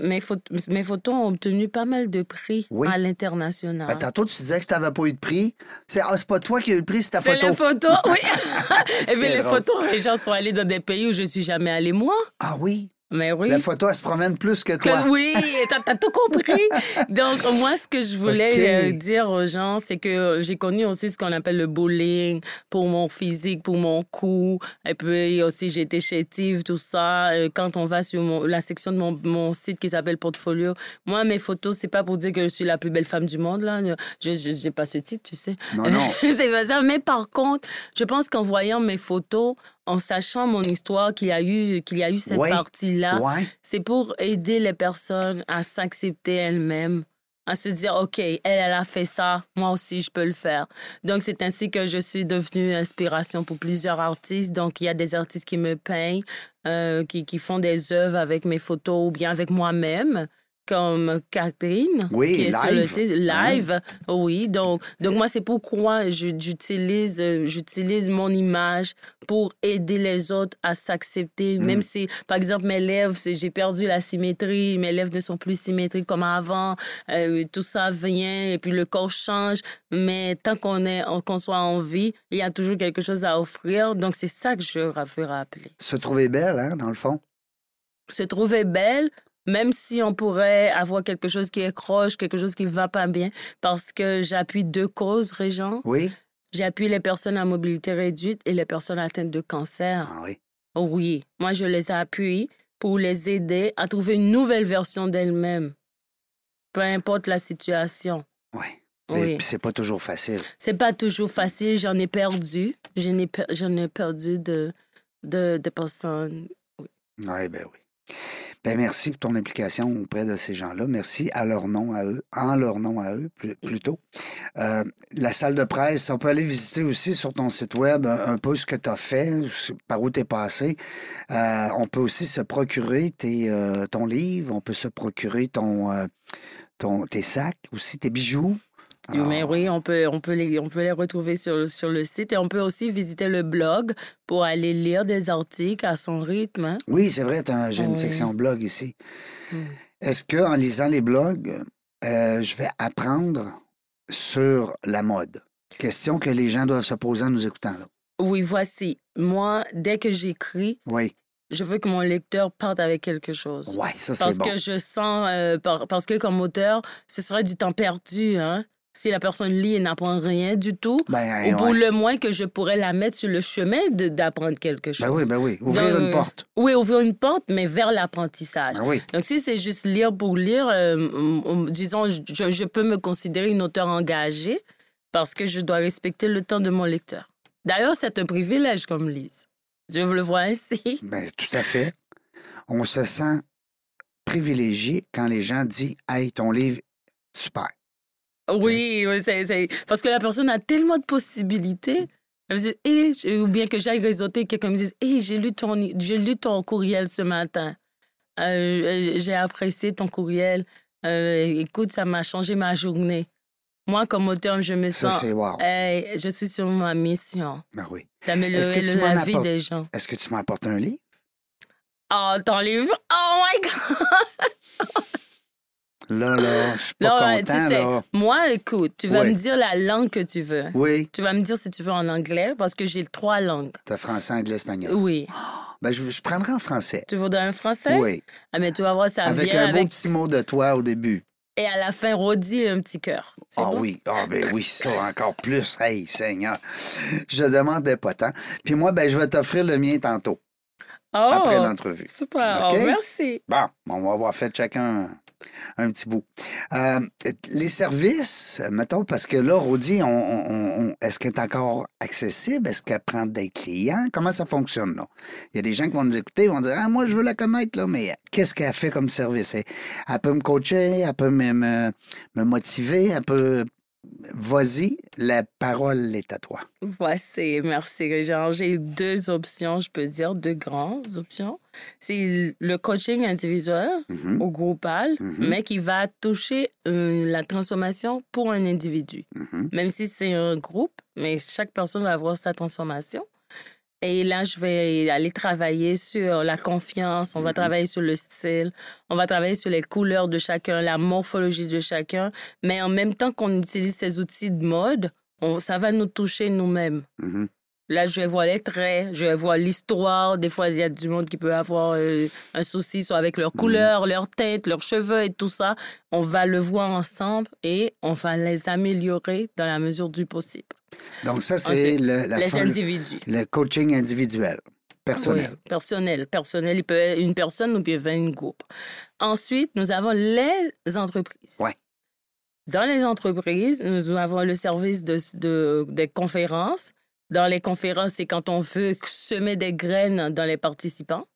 mes, photos mes photos ont obtenu pas mal de prix Oui. à l'international. Ben, tantôt, tu disais que tu n'avais pas eu de prix. C'est ah, c'est pas toi qui as eu le prix, c'est ta C'est photo. les photos, oui. C'est Et puis les drôle. photos, les gens sont allés dans des pays où je suis jamais allée moi. Ah oui? Mais oui. La photo, elle se promène plus que Que- toi. oui, t'as t'as tout compris. Donc, moi, ce que je voulais euh, dire aux gens, c'est que j'ai connu aussi ce qu'on appelle le bullying pour mon physique, pour mon cou. Et puis aussi, j'ai été chétive, tout ça. Euh, Quand on va sur mon- la section de mon, mon site qui s'appelle Portfolio, moi, mes photos, c'est pas pour dire que je suis la plus belle femme du monde, là. Je n'ai pas ce titre, tu sais. Non, non. c'est pas ça. Mais par contre, je pense qu'en voyant mes photos, en sachant mon histoire, qu'il y a eu, qu'il y a eu cette Ouais. partie-là, Ouais. c'est pour aider les personnes à s'accepter elles-mêmes, à se dire, OK, elle, elle a fait ça, moi aussi, je peux le faire. Donc, c'est ainsi que je suis devenue inspiration pour plusieurs artistes. Donc, il y a des artistes qui me peignent, euh, qui, qui font des œuvres avec mes photos ou bien avec moi-même comme Catherine, Oui, qui est sur le live. site live. Oui, donc, donc moi, c'est pourquoi j'utilise euh, j'utilise mon image pour aider les autres à s'accepter, Mm. même si, par exemple, mes lèvres, j'ai perdu la symétrie, mes lèvres ne sont plus symétriques comme avant, euh, tout ça vient et puis le corps change, mais tant qu'on est, qu'on soit en vie, il y a toujours quelque chose à offrir, donc c'est ça que je veux rappeler. Se trouver belle, hein, dans le fond. Se trouver belle, même si on pourrait avoir quelque chose qui est croche, quelque chose qui va pas bien, parce que j'appuie deux causes, Régent. Oui. J'appuie les personnes à mobilité réduite et les personnes atteintes de cancer. Ah oui. Oui, moi je les appuie pour les aider à trouver une nouvelle version d'elles-mêmes, peu importe la situation. Oui. Oui. C'est pas toujours facile. C'est pas toujours facile, j'en ai perdu. J'en ai, per- ai perdu de, de, de personnes. Oui, ben oui. Ben merci pour ton implication auprès de ces gens-là. Merci à leur nom à eux, en leur nom à eux, plus- plutôt. Euh, la salle de presse, on peut aller visiter aussi sur ton site web un, un peu ce que tu as fait, par où tu es passé. Euh, on peut aussi se procurer tes, euh, ton livre, on peut se procurer ton, ton, tes sacs aussi, tes bijoux. Mais oui, on peut, on peut, les, on peut les retrouver sur, le- sur le site et on peut aussi visiter le blog pour aller lire des articles à son rythme. hein. Oui, c'est vrai, j'ai une Oui. section blog ici. Est-ce que en lisant les blogs, euh, je vais apprendre sur la mode? Question que les gens doivent se poser en nous écoutant. Là. Oui, voici. Moi, dès que j'écris, Oui, je veux que mon lecteur parte avec quelque chose. ouais, ça c'est Parce que je sens, euh, par- parce que comme auteur, ce serait du temps perdu. Hein? Si la personne lit et n'apprend rien du tout, Ben, ou pour ouais. le moins que je pourrais la mettre sur le chemin d'apprendre quelque chose. ben oui, ben oui. Ouvrir Donc, une porte. Oui, ouvrir une porte, mais vers l'apprentissage. Ben oui. Donc, si c'est juste lire pour lire, euh, disons, je, je peux me considérer une auteure engagée parce que je dois respecter le temps de mon lecteur. D'ailleurs, c'est un privilège comme Lise. Je vous le vois ainsi. Ben, tout à fait. On se sent privilégié quand les gens disent Hey, ton livre, Super. Oui, oui c'est, parce que la personne a tellement de possibilités. Elle me dit, Eh, ou bien que j'aille réseauter, quelqu'un me dise, hey, j'ai lu ton, j'ai lu ton courriel ce matin. Euh, j'ai apprécié ton courriel. Euh, écoute, ça m'a changé ma journée. Moi, comme auteur, je me Ça, sens, c'est wow. hey, je suis sur ma mission Ben oui. D'améliorer la vie des gens. Est-ce que tu m'apportes un livre? Oh, ton livre? Oh my God! Là, là, je suis Non, pas ouais, tu content, sais, là. moi, écoute, tu vas me dire la langue que tu veux. Oui, Tu vas me dire si tu veux en anglais, parce que j'ai trois langues. t'as français, anglais, espagnol. Oui. Ben, je, je prendrai en français. Tu voudrais un français? Oui. Ah, mais tu vas voir, ça Avec vient un beau petit mot de toi au début. Et à la fin, Rodi, un petit cœur. Ah bon? oui, ah ben oui, ça encore plus. Hey, Seigneur. Je demandais pas tant. Puis moi, ben, je vais t'offrir le mien tantôt, Oh, après l'entrevue. super. Oh, merci. Bon, on va avoir fait chacun un petit bout. Euh, les services, mettons, parce que là, Rodi, est-ce qu'elle est encore accessible? Est-ce qu'elle prend des clients? Comment ça fonctionne, là? Il y a des gens qui vont nous écouter, ils vont dire Ah, moi, je veux la connaître, là, mais qu'est-ce qu'elle fait comme service? Elle, peut me coacher, elle peut me, me motiver, elle peut. Vas-y, la parole est à toi. Voici, merci, Régent. J'ai deux options, je peux dire, deux grandes options. C'est le coaching individuel Mhm, ou groupal, Mhm. mais qui va toucher euh, la transformation pour un individu. mhm. Même si c'est un groupe, mais chaque personne va avoir sa transformation. Et là, je vais aller travailler sur la confiance, on va travailler sur le style, on va travailler sur les couleurs de chacun, la morphologie de chacun, mais en même temps qu'on utilise ces outils de mode, on- ça va nous toucher nous-mêmes. Mhm. Là, je vais voir les traits, je vais voir l'histoire. Des fois, il y a du monde qui peut avoir euh, un souci soit avec leur couleur, leur teinte, leurs cheveux et tout ça. On va le voir ensemble et on va les améliorer dans la mesure du possible. Donc, ça, c'est Ensuite, le, la les fin- individus. le coaching individuel, personnel. Oui, personnel. Personnel, il peut être une personne ou bien un groupe. Ensuite, nous avons les entreprises. Ouais. Dans les entreprises, nous avons le service de, de- des conférences. Dans les conférences, c'est quand on veut semer des graines dans les participants.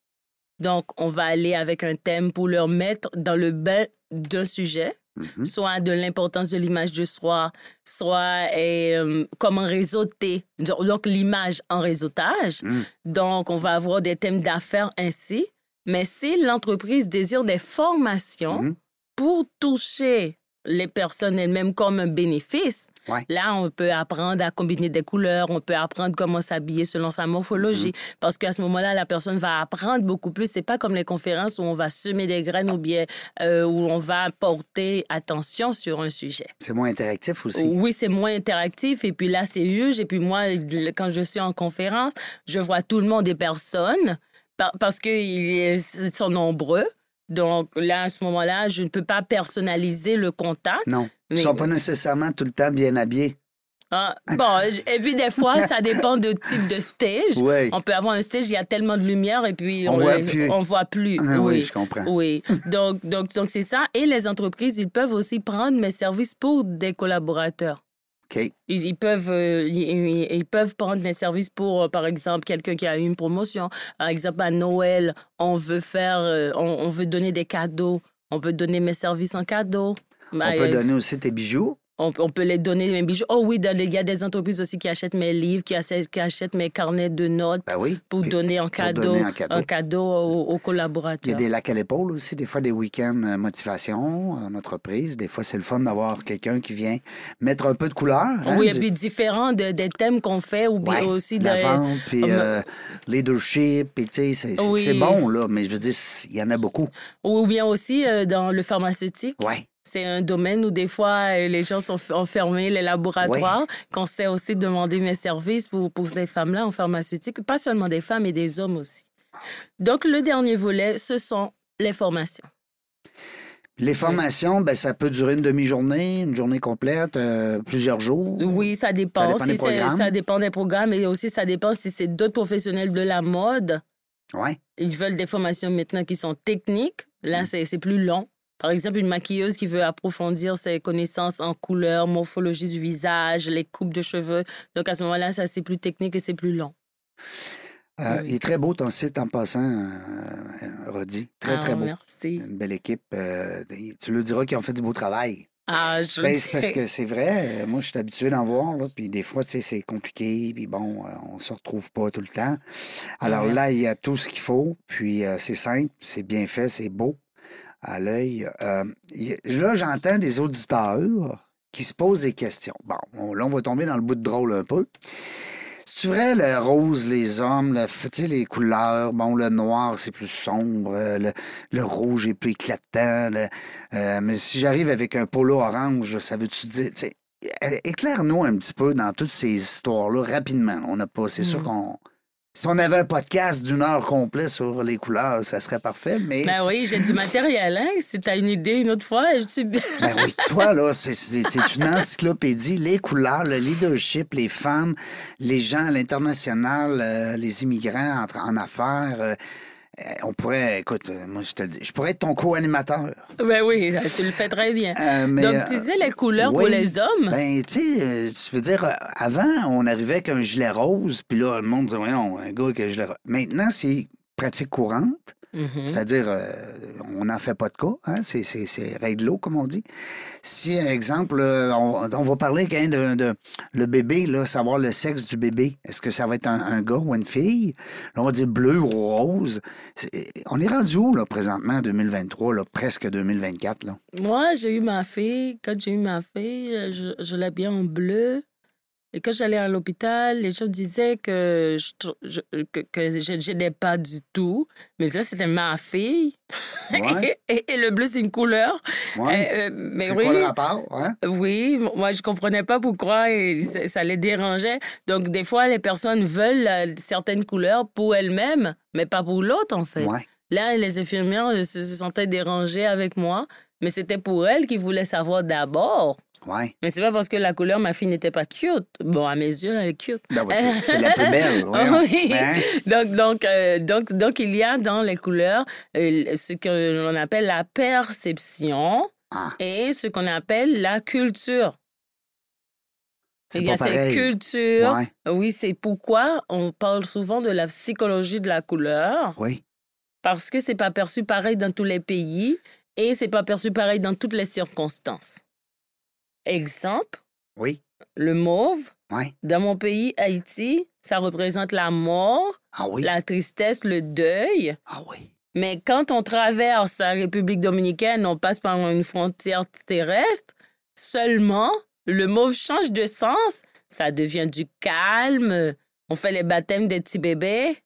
Donc, on va aller avec un thème pour leur mettre dans le bain d'un sujet Mhm. soit de l'importance de l'image de soi, soit euh, comment réseauter, donc l'image en réseautage. Mm. Donc, on va avoir des thèmes d'affaires ainsi. Mais si l'entreprise désire des formations Mhm. pour toucher les personnes elles-mêmes comme un bénéfice, Ouais. là, on peut apprendre à combiner des couleurs, on peut apprendre comment s'habiller selon sa morphologie. Parce qu'à ce moment-là, la personne va apprendre beaucoup plus. C'est pas comme les conférences où on va semer des graines ou bien euh, où on va porter attention sur un sujet. C'est moins interactif aussi. Oui, c'est moins interactif. Et puis là, c'est huge. Et puis moi, quand je suis en conférence, je vois tout le monde des personnes par- parce qu'ils sont nombreux. Donc là, à ce moment-là, je ne peux pas personnaliser le contact. Non. Ils Mais- sont pas nécessairement tout le temps bien habillés. Ah, bon, et puis des fois, ça dépend du type de stage. Oui. On peut avoir un stage, il y a tellement de lumière et puis On voit les- plus. On voit plus. Ah oui, oui. je comprends. Oui. Donc, donc, donc c'est ça. Et les entreprises, ils peuvent aussi prendre mes services pour des collaborateurs. Ils, ils peuvent, euh, ils, peuvent prendre mes services pour, euh, par exemple, quelqu'un qui a eu une promotion. Par exemple, à Noël, on veut faire, euh, on, on veut donner des cadeaux. On peut donner mes services en cadeau. On Ben, peut donner aussi tes bijoux. On, on peut les donner mes bijoux. Oh oui, il y a des entreprises aussi qui achètent mes livres, qui achètent, qui achètent mes carnets de notes Ben oui. pour donner en cadeau, donner en cadeau. un cadeau aux, aux Il y a collaborateurs. des lacs à l'épaule aussi, des fois des week-ends euh, motivation en entreprise. Des fois, c'est le fun d'avoir quelqu'un qui vient mettre un peu de couleur. hein, oui, du- et puis différents de- des thèmes qu'on fait ou bien Ouais, aussi la des- vente, puis comme- euh, leadership, puis tu sais, c'est- Oui. bon, là, mais je veux dire, il y en a beaucoup. ou bien aussi euh, dans le pharmaceutique. Ouais. C'est un domaine où des fois euh, les gens sont enfermés, les laboratoires, qu'on sait aussi demander mes services pour, pour ces femmes-là en pharmaceutique, pas seulement des femmes, mais des hommes aussi. Donc le dernier volet, ce sont les formations. Les formations, ben, ça peut durer une demi-journée, une journée complète, euh, plusieurs jours. Oui, ça dépend. Ça dépend des Si programmes. ça dépend des programmes et aussi ça dépend si c'est d'autres professionnels de la mode. Ouais. Ils veulent des formations maintenant qui sont techniques. Mm. Là, c'est c'est plus long. Par exemple, une maquilleuse qui veut approfondir ses connaissances en couleur, morphologie du visage, les coupes de cheveux. Donc, à ce moment-là, ça, c'est plus technique et c'est plus long. Euh. Il est très beau ton site en passant, euh, euh, Rodi. Très, Ah, très beau. Merci. Une belle équipe. euh, tu le diras qu'ils ont fait du beau travail. Ah, je Ben, c'est parce que c'est vrai. Moi, je suis habitué d'en voir, là. Puis des fois, c'est compliqué. Puis bon, on se retrouve pas tout le temps. Alors là, il y a tout ce qu'il faut. Puis c'est simple, c'est bien fait, c'est beau à l'œil. Euh, là, j'entends des auditeurs qui se posent des questions. Bon, on- là, on va tomber dans le bout de drôle un peu. C'est vrai, le rose, les hommes, le, les couleurs, bon, le noir, c'est plus sombre, euh, le, le rouge est plus éclatant, le- euh, mais si j'arrive avec un polo orange, ça veut-tu dire, éclaire-nous un petit peu dans toutes ces histoires-là rapidement. On n'a pas, c'est sûr Mhm. qu'on, si on avait un podcast d'une heure complète sur les couleurs, ça serait parfait, mais... Ben oui, j'ai du matériel, hein. Si t'as une idée une autre fois, je suis bien. Ben oui, toi, là, c'est une encyclopédie. Les couleurs, le leadership, les femmes, les gens à l'international, euh, les immigrants en, en affaires. euh, on pourrait, écoute, euh, moi, je te le dis, je pourrais être ton co-animateur. Ben oui, tu le fais très bien. Euh, mais, Donc, euh, tu disais les couleurs pour les hommes? Ben, tu sais, euh, tu veux dire, euh, avant, on arrivait avec un gilet rose, puis là, le monde disait, voyons, un gars avec un gilet rose. Maintenant, c'est pratique courante. Mhm. C'est-à-dire, euh, on n'en fait pas de cas, hein? c'est, c'est, c'est réglo, comme on dit. Si, exemple, euh, on, on va parler quand même de, de- le bébé, là, savoir le sexe du bébé. Est-ce que ça va être un, un gars ou une fille? Là, on va dire bleu ou rose. On est rendu où, là, présentement, en 2023, là, presque 2024, là? Moi, j'ai eu ma fille. Quand j'ai eu ma fille, euh, je, je l'ai bien en bleu. Et quand j'allais à l'hôpital, les gens disaient que je, je- que, que je n'aidais pas du tout. Mais là, c'était ma fille. Ouais. et, et le bleu, c'est une couleur. Ouais. Euh, euh, mais c'est oui. quoi le rapport? Oui, moi je comprenais pas pourquoi et ça, ça les dérangeait. Donc des fois les personnes veulent euh, certaines couleurs pour elles-mêmes, mais pas pour l'autre en fait. Ouais. Là, les infirmières se, se sentaient dérangées avec moi, mais c'était pour elles qui voulaient savoir d'abord. Ouais. Mais c'est pas parce que la couleur ma fille n'était pas cute. Bon, à mes yeux, elle est cute. Ben oui, c'est, la plus belle. Oui. Hein? Donc, donc, euh, donc, donc, il y a dans les couleurs euh, ce que l'on appelle la perception Ah. et ce qu'on appelle la culture. C'est Il y a cette culture. Ouais. Oui, c'est pourquoi on parle souvent de la psychologie de la couleur, Oui. parce que c'est pas perçu pareil dans tous les pays et c'est pas perçu pareil dans toutes les circonstances. Exemple, Oui. le mauve, Ouais. dans mon pays, Haïti, ça représente la mort, Ah oui. la tristesse, le deuil. Ah oui. Mais quand on traverse la République dominicaine, on passe par une frontière terrestre, seulement le mauve change de sens. Ça devient du calme. On fait les baptêmes des petits bébés.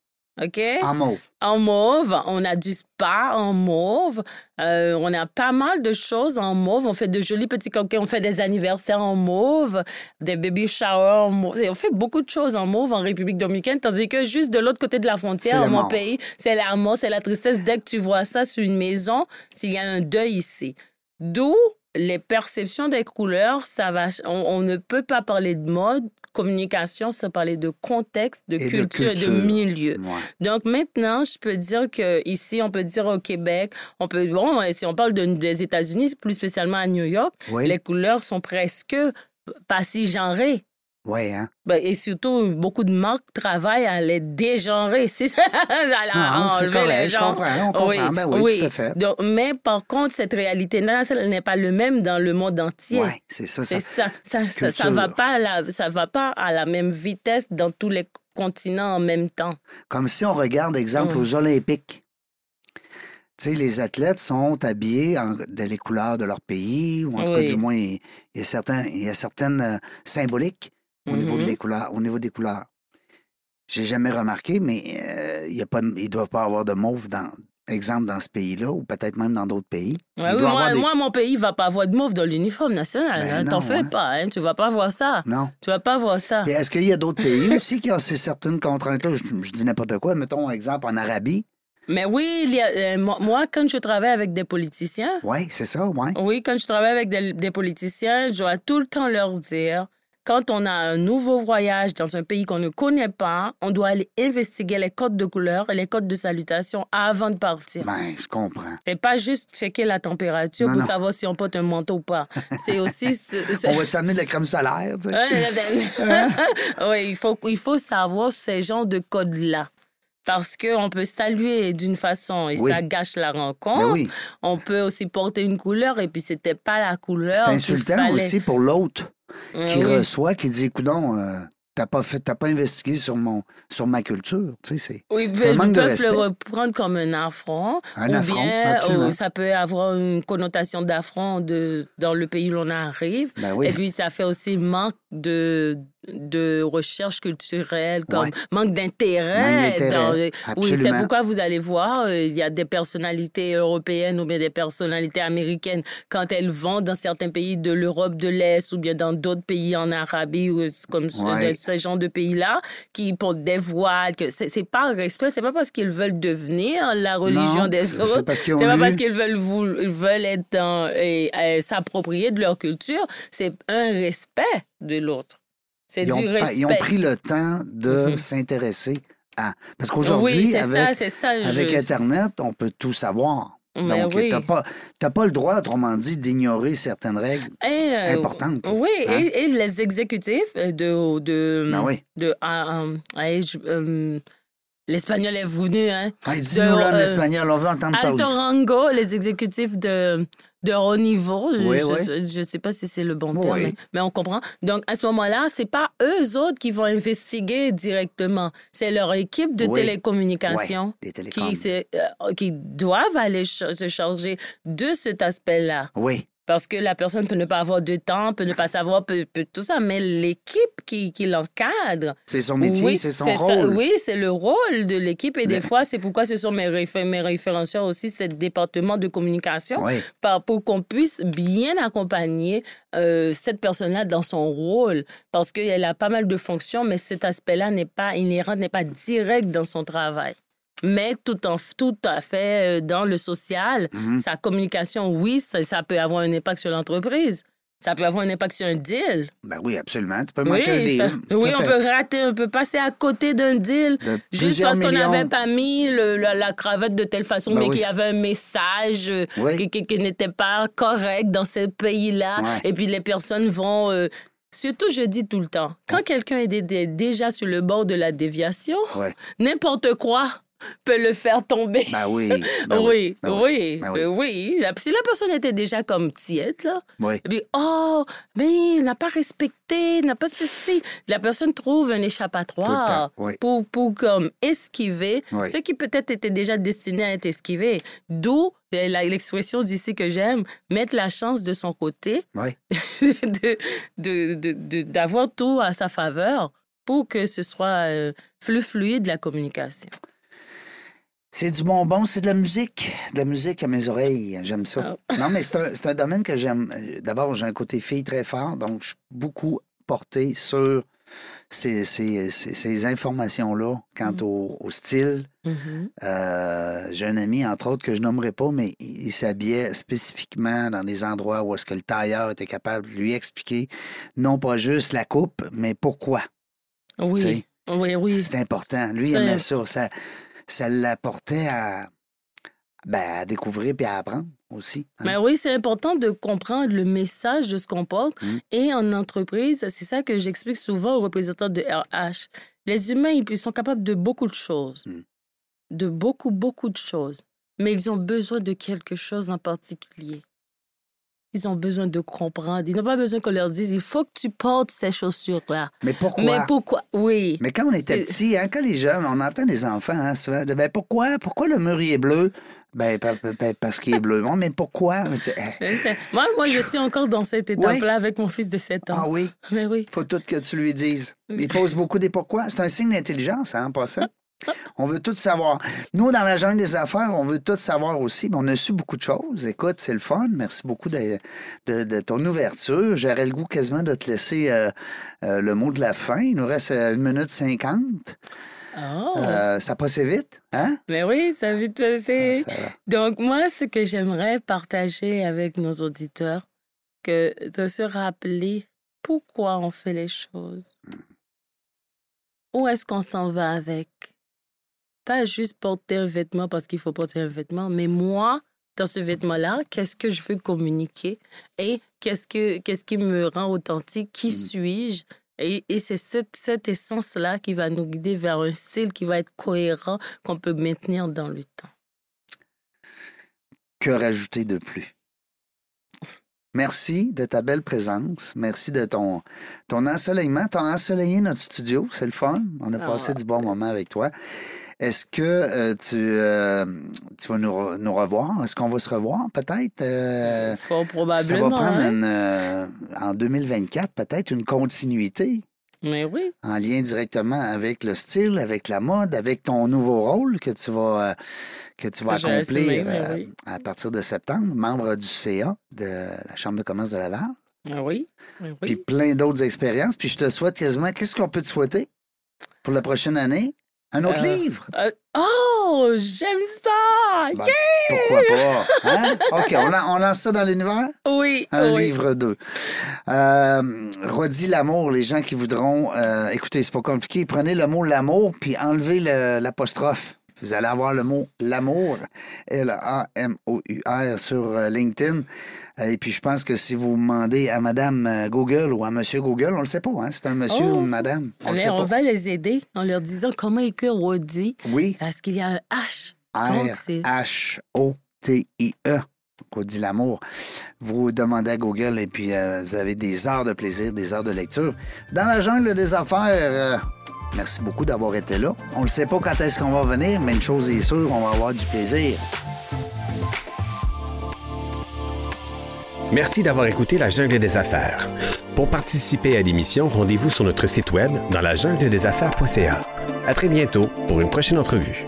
OK? En mauve. En mauve, on a du spa en mauve. Euh, on a pas mal de choses en mauve. On fait de jolis petits coquets. On fait des anniversaires en mauve, des baby showers en mauve. On fait beaucoup de choses en mauve en République dominicaine, tandis que juste de l'autre côté de la frontière, dans mon pays, c'est la mort, c'est la tristesse. Dès que tu vois ça sur une maison, s'il y a un deuil ici. D'où les perceptions des couleurs, ça va, on, on ne peut pas parler de mode, communication, sans parler de contexte, de, Et de culture, de culture. milieu. Ouais. Donc maintenant, je peux dire que ici, on peut dire au Québec, on peut bon, si on parle de- des États-Unis, plus spécialement à New York, Oui. les couleurs sont presque pas si genrées. Oui, hein? Ben, et surtout, beaucoup de marques travaillent à les dégenrer. C'est ça, à Non, enlever les correct, je comprends, on comprend. Ben oui, tout à fait. Donc, mais par contre, cette réalité-là, elle n'est pas le même dans le monde entier. Oui, c'est ça. ça. C'est ça. Ça, ça, ça va pas à la, ça va pas à la même vitesse dans tous les continents en même temps. Comme si on regarde, exemple, Ouais. aux Olympiques. Tu sais, les athlètes sont habillés en, de les couleurs de leur pays, ou en tout cas, Oui. du moins, il y a, certains, il y a certaines euh, symboliques au, niveau de Mhm. les couleurs, au niveau des couleurs. J'ai jamais remarqué, mais euh, il y a pas, de- il ne doit pas avoir de mauve, dans, exemple, dans ce pays-là, ou peut-être même dans d'autres pays. Ouais, oui, moi, des- mon pays va pas avoir de mauve dans l'uniforme national. Ben hein. T'en fais hein. pas, hein. Tu vas pas voir ça. Non. Tu vas pas voir ça. Est-ce qu'il y a d'autres pays aussi qui ont ces certaines contraintes-là? Je, je dis n'importe quoi. Mettons, exemple, en Arabie. Mais oui, il y a, euh, moi, moi, quand je travaille avec des politiciens, Oui, c'est ça, oui. oui, quand je travaille avec des, des politiciens, je dois tout le temps leur dire, quand on a un nouveau voyage dans un pays qu'on ne connaît pas, on doit aller investiguer les codes de couleur et les codes de salutation avant de partir. Ben, je comprends. C'est pas juste checker la température Non, pour non. savoir si on porte un manteau ou pas. C'est aussi... ce- ce- On va t'amener de la crème solaire, tu sais? oui, il faut, il faut savoir ces genres de codes-là. Parce qu'on peut saluer d'une façon et Oui. ça gâche la Ben rencontre. oui. On peut aussi porter une couleur et puis c'était pas la couleur. C'est insultant fallait. aussi pour l'autre Euh, qui reçoit, qui dit Coudon, euh, t'as pas fait, t'as pas investigué sur mon sur ma culture. Tu sais, c'est. Oui, ils manque de peuvent respect. le reprendre comme un affront. Un ou affront, bien absolument. euh, ça peut avoir une connotation d'affront de, dans le pays où l'on arrive. Ben oui. Et puis, ça fait aussi manque de, de recherche culturelle, comme Ouais. manque d'intérêt. le- Oui, c'est pourquoi vous allez voir, euh, il y a des personnalités européennes ou bien des personnalités américaines, quand elles vont dans certains pays de l'Europe de l'Est ou bien dans d'autres pays en Arabie ou comme ce- Ouais. de ce genre de pays-là, qui portent des voiles, que c'est pas respect, c'est pas parce qu'ils veulent devenir la religion Non, des autres. c'est pas lu- parce qu'ils veulent, vous, ils veulent être dans, et, et s'approprier de leur culture. C'est un respect de l'autre. C'est Ils ont, du respect. ils ont pris le temps de Mhm. s'intéresser à. Parce qu'aujourd'hui, oui, avec, ça, c'est ça. avec je- Internet, on peut tout savoir. Mais Donc, oui. pas, t'as pas le droit, autrement dit, d'ignorer certaines règles. Et, euh, importante, Oui, hein? et, et les exécutifs de. de, Ben oui. de ah, euh, euh, L'espagnol est venu, hein? Hey, Dis-nous en euh, espagnol, on veut entendre Alto parler. Rango, les exécutifs de, de haut niveau. Je- Oui, je, oui. sais pas si c'est le bon terme, mais, mais on comprend. Donc, à ce moment-là, c'est pas eux autres qui vont investiguer directement. C'est leur équipe de télécommunications qui, euh, qui doivent aller ch- se charger de cet aspect-là. Oui, Parce que la personne peut ne pas avoir de temps, peut ne pas savoir, peut, peut tout ça, mais l'équipe qui, qui l'encadre. c'est son métier, oui, c'est son ça. rôle. Oui, c'est le rôle de l'équipe. Et des fois, c'est pourquoi ce sont mes, réfé- mes référenceurs aussi, c'est le département de communication, Oui. pour qu'on puisse bien accompagner euh, cette personne-là dans son rôle. Parce qu'elle a pas mal de fonctions, mais cet aspect-là n'est pas inhérent, n'est pas direct dans son travail. Mais tout, en, tout à fait euh, dans le social, Mhm. sa communication, oui, ça, ça peut avoir un impact sur l'entreprise. Ça peut avoir un impact sur un deal. Ben oui, absolument. Tu peux manquer un Oui, deal. ça- Tout oui on peut rater, on peut passer à côté d'un deal De juste parce qu'on n'avait pas mis le- la, la cravate de telle façon, Ben mais oui. qu'il y avait un message euh, Oui. qui, qui- qui n'était pas correct dans ce pays-là. Ouais. Et puis les personnes vont... euh, Surtout, je dis tout le temps, quand quelqu'un est dé- dé- déjà sur le bord de la déviation, Ouais. n'importe quoi peut le faire tomber. Ben oui. ben oui, ben oui, ben oui. oui. La- Si la personne était déjà comme tiède, là, Oui. puis, oh, mais il n'a pas respecté, il n'a pas ceci. La personne trouve un échappatoire oui. pour, pour comme esquiver ce qui peut-être était déjà destiné à être esquivé. D'où euh, l'expression d'ici que j'aime, mettre la chance de son côté, d'avoir tout à sa faveur pour que ce soit euh, fluide la communication. C'est du bonbon, c'est de la musique. De la musique à mes oreilles. J'aime ça. Ah. Non, mais c'est un, domaine que j'aime. Euh, D'abord, j'ai un côté fille très fort, donc je suis beaucoup porté sur ces, ces- ces- ces informations-là quant Mm. au, au style. Mhm. Euh, j'ai un ami, entre autres, que je nommerai pas, mais il, il s'habillait spécifiquement dans des endroits où est-ce que le tailleur était capable de lui expliquer non pas juste la coupe, mais pourquoi. Oui, oui, oui. C'est important. Lui, il aimait ça. Ça, ça l'apportait à, ben, à découvrir puis à apprendre aussi. hein. Mais oui, c'est important de comprendre le message de ce qu'on porte. Mm. Et en entreprise, c'est ça que j'explique souvent aux représentants de RH. Les humains, ils sont capables de beaucoup de choses. Mm. De beaucoup, beaucoup de choses. Mais ils ont besoin de quelque chose en particulier. Ils ont besoin de comprendre. Ils n'ont pas besoin qu'on leur dise, il faut que tu portes ces chaussures-là. Mais pourquoi? Mais pourquoi? Oui. Mais quand on était petit, hein, quand les jeunes, on entend les enfants hein, souvent, ben pourquoi? Pourquoi le mur est bleu? Ben, pa- pa- pa- parce qu'il est bleu. Mais pourquoi? Eh, Moi, moi, je suis encore dans cette étape-là avec mon fils de 7 ans. ah oui, Mais oui. faut tout que tu lui dises. Il pose beaucoup des pourquoi. C'est un signe d'intelligence, hein, en passant. On veut tout savoir. Nous, dans la jungle des affaires, on veut tout savoir aussi. mais on a su beaucoup de choses. Écoute, c'est le fun. Merci beaucoup de, de- de ton ouverture. J'aurais le goût quasiment de te laisser euh, euh, le mot de la fin. Il nous reste euh, une minute cinquante. Oh. Euh, ça passe vite, hein? Mais oui, ça a vite passé. Ça. Donc, moi, ce que j'aimerais partager avec nos auditeurs, que de se rappeler pourquoi on fait les choses. Où est-ce qu'on s'en va avec? Pas juste porter un vêtement parce qu'il faut porter un vêtement, mais moi, dans ce vêtement-là, qu'est-ce que je veux communiquer et qu'est-ce, que, qu'est-ce qui me rend authentique? Qui Mhm. suis-je? Et, et c'est cette, cette essence-là qui va nous guider vers un style qui va être cohérent, qu'on peut maintenir dans le temps. Que rajouter de plus? Merci de ta belle présence. Merci de ton, ton ensoleillement. Tu as ensoleillé notre studio. C'est le fun. On a Ah passé du bon moment avec toi. Est-ce que euh, tu, euh, tu vas nous, re- nous revoir? Est-ce qu'on va se revoir peut-être? Euh, Fort ça probablement. va prendre hein? une, euh, en 2024 peut-être une continuité Mais oui. en lien directement avec le style, avec la mode, avec ton nouveau rôle que tu vas, euh, que tu vas assumé, accomplir euh, oui. à partir de septembre, membre du CA de la Chambre de commerce de Laval, Ah oui. Oui. puis plein d'autres expériences. Puis je te souhaite quasiment, qu'est-ce qu'on peut te souhaiter pour la prochaine année? Un autre Euh, livre? Euh, oh, j'aime ça! Ben, Pourquoi pas? Hein? OK, on, lan- on lance ça dans l'univers? Oui. Un oui. livre 2. Euh, redis l'amour, les gens qui voudront. euh, écoutez, c'est pas compliqué. Prenez le mot l'amour, puis enlevez le- l'apostrophe. Vous allez avoir le mot l'amour, L-A-M-O-U-R, sur euh, LinkedIn. Euh, Et puis, je pense que si vous demandez à Madame euh, Google ou à Monsieur Google, on le sait pas, hein? C'est un monsieur Oh. ou une madame. On le sait on pas. va les aider en leur disant comment écrire Rodi Oui, parce qu'il y a un H. R-H-O-T-I-E. Redis l'amour. Vous demandez à Google et puis euh, vous avez des heures de plaisir, des heures de lecture. Dans la jungle des affaires, euh, merci beaucoup d'avoir été là. On ne sait pas quand est-ce qu'on va venir, mais une chose est sûre, on va avoir du plaisir. Merci d'avoir écouté La Jungle des Affaires. Pour participer à l'émission, rendez-vous sur notre site web dans la des affaires.ca. À très bientôt pour une prochaine entrevue.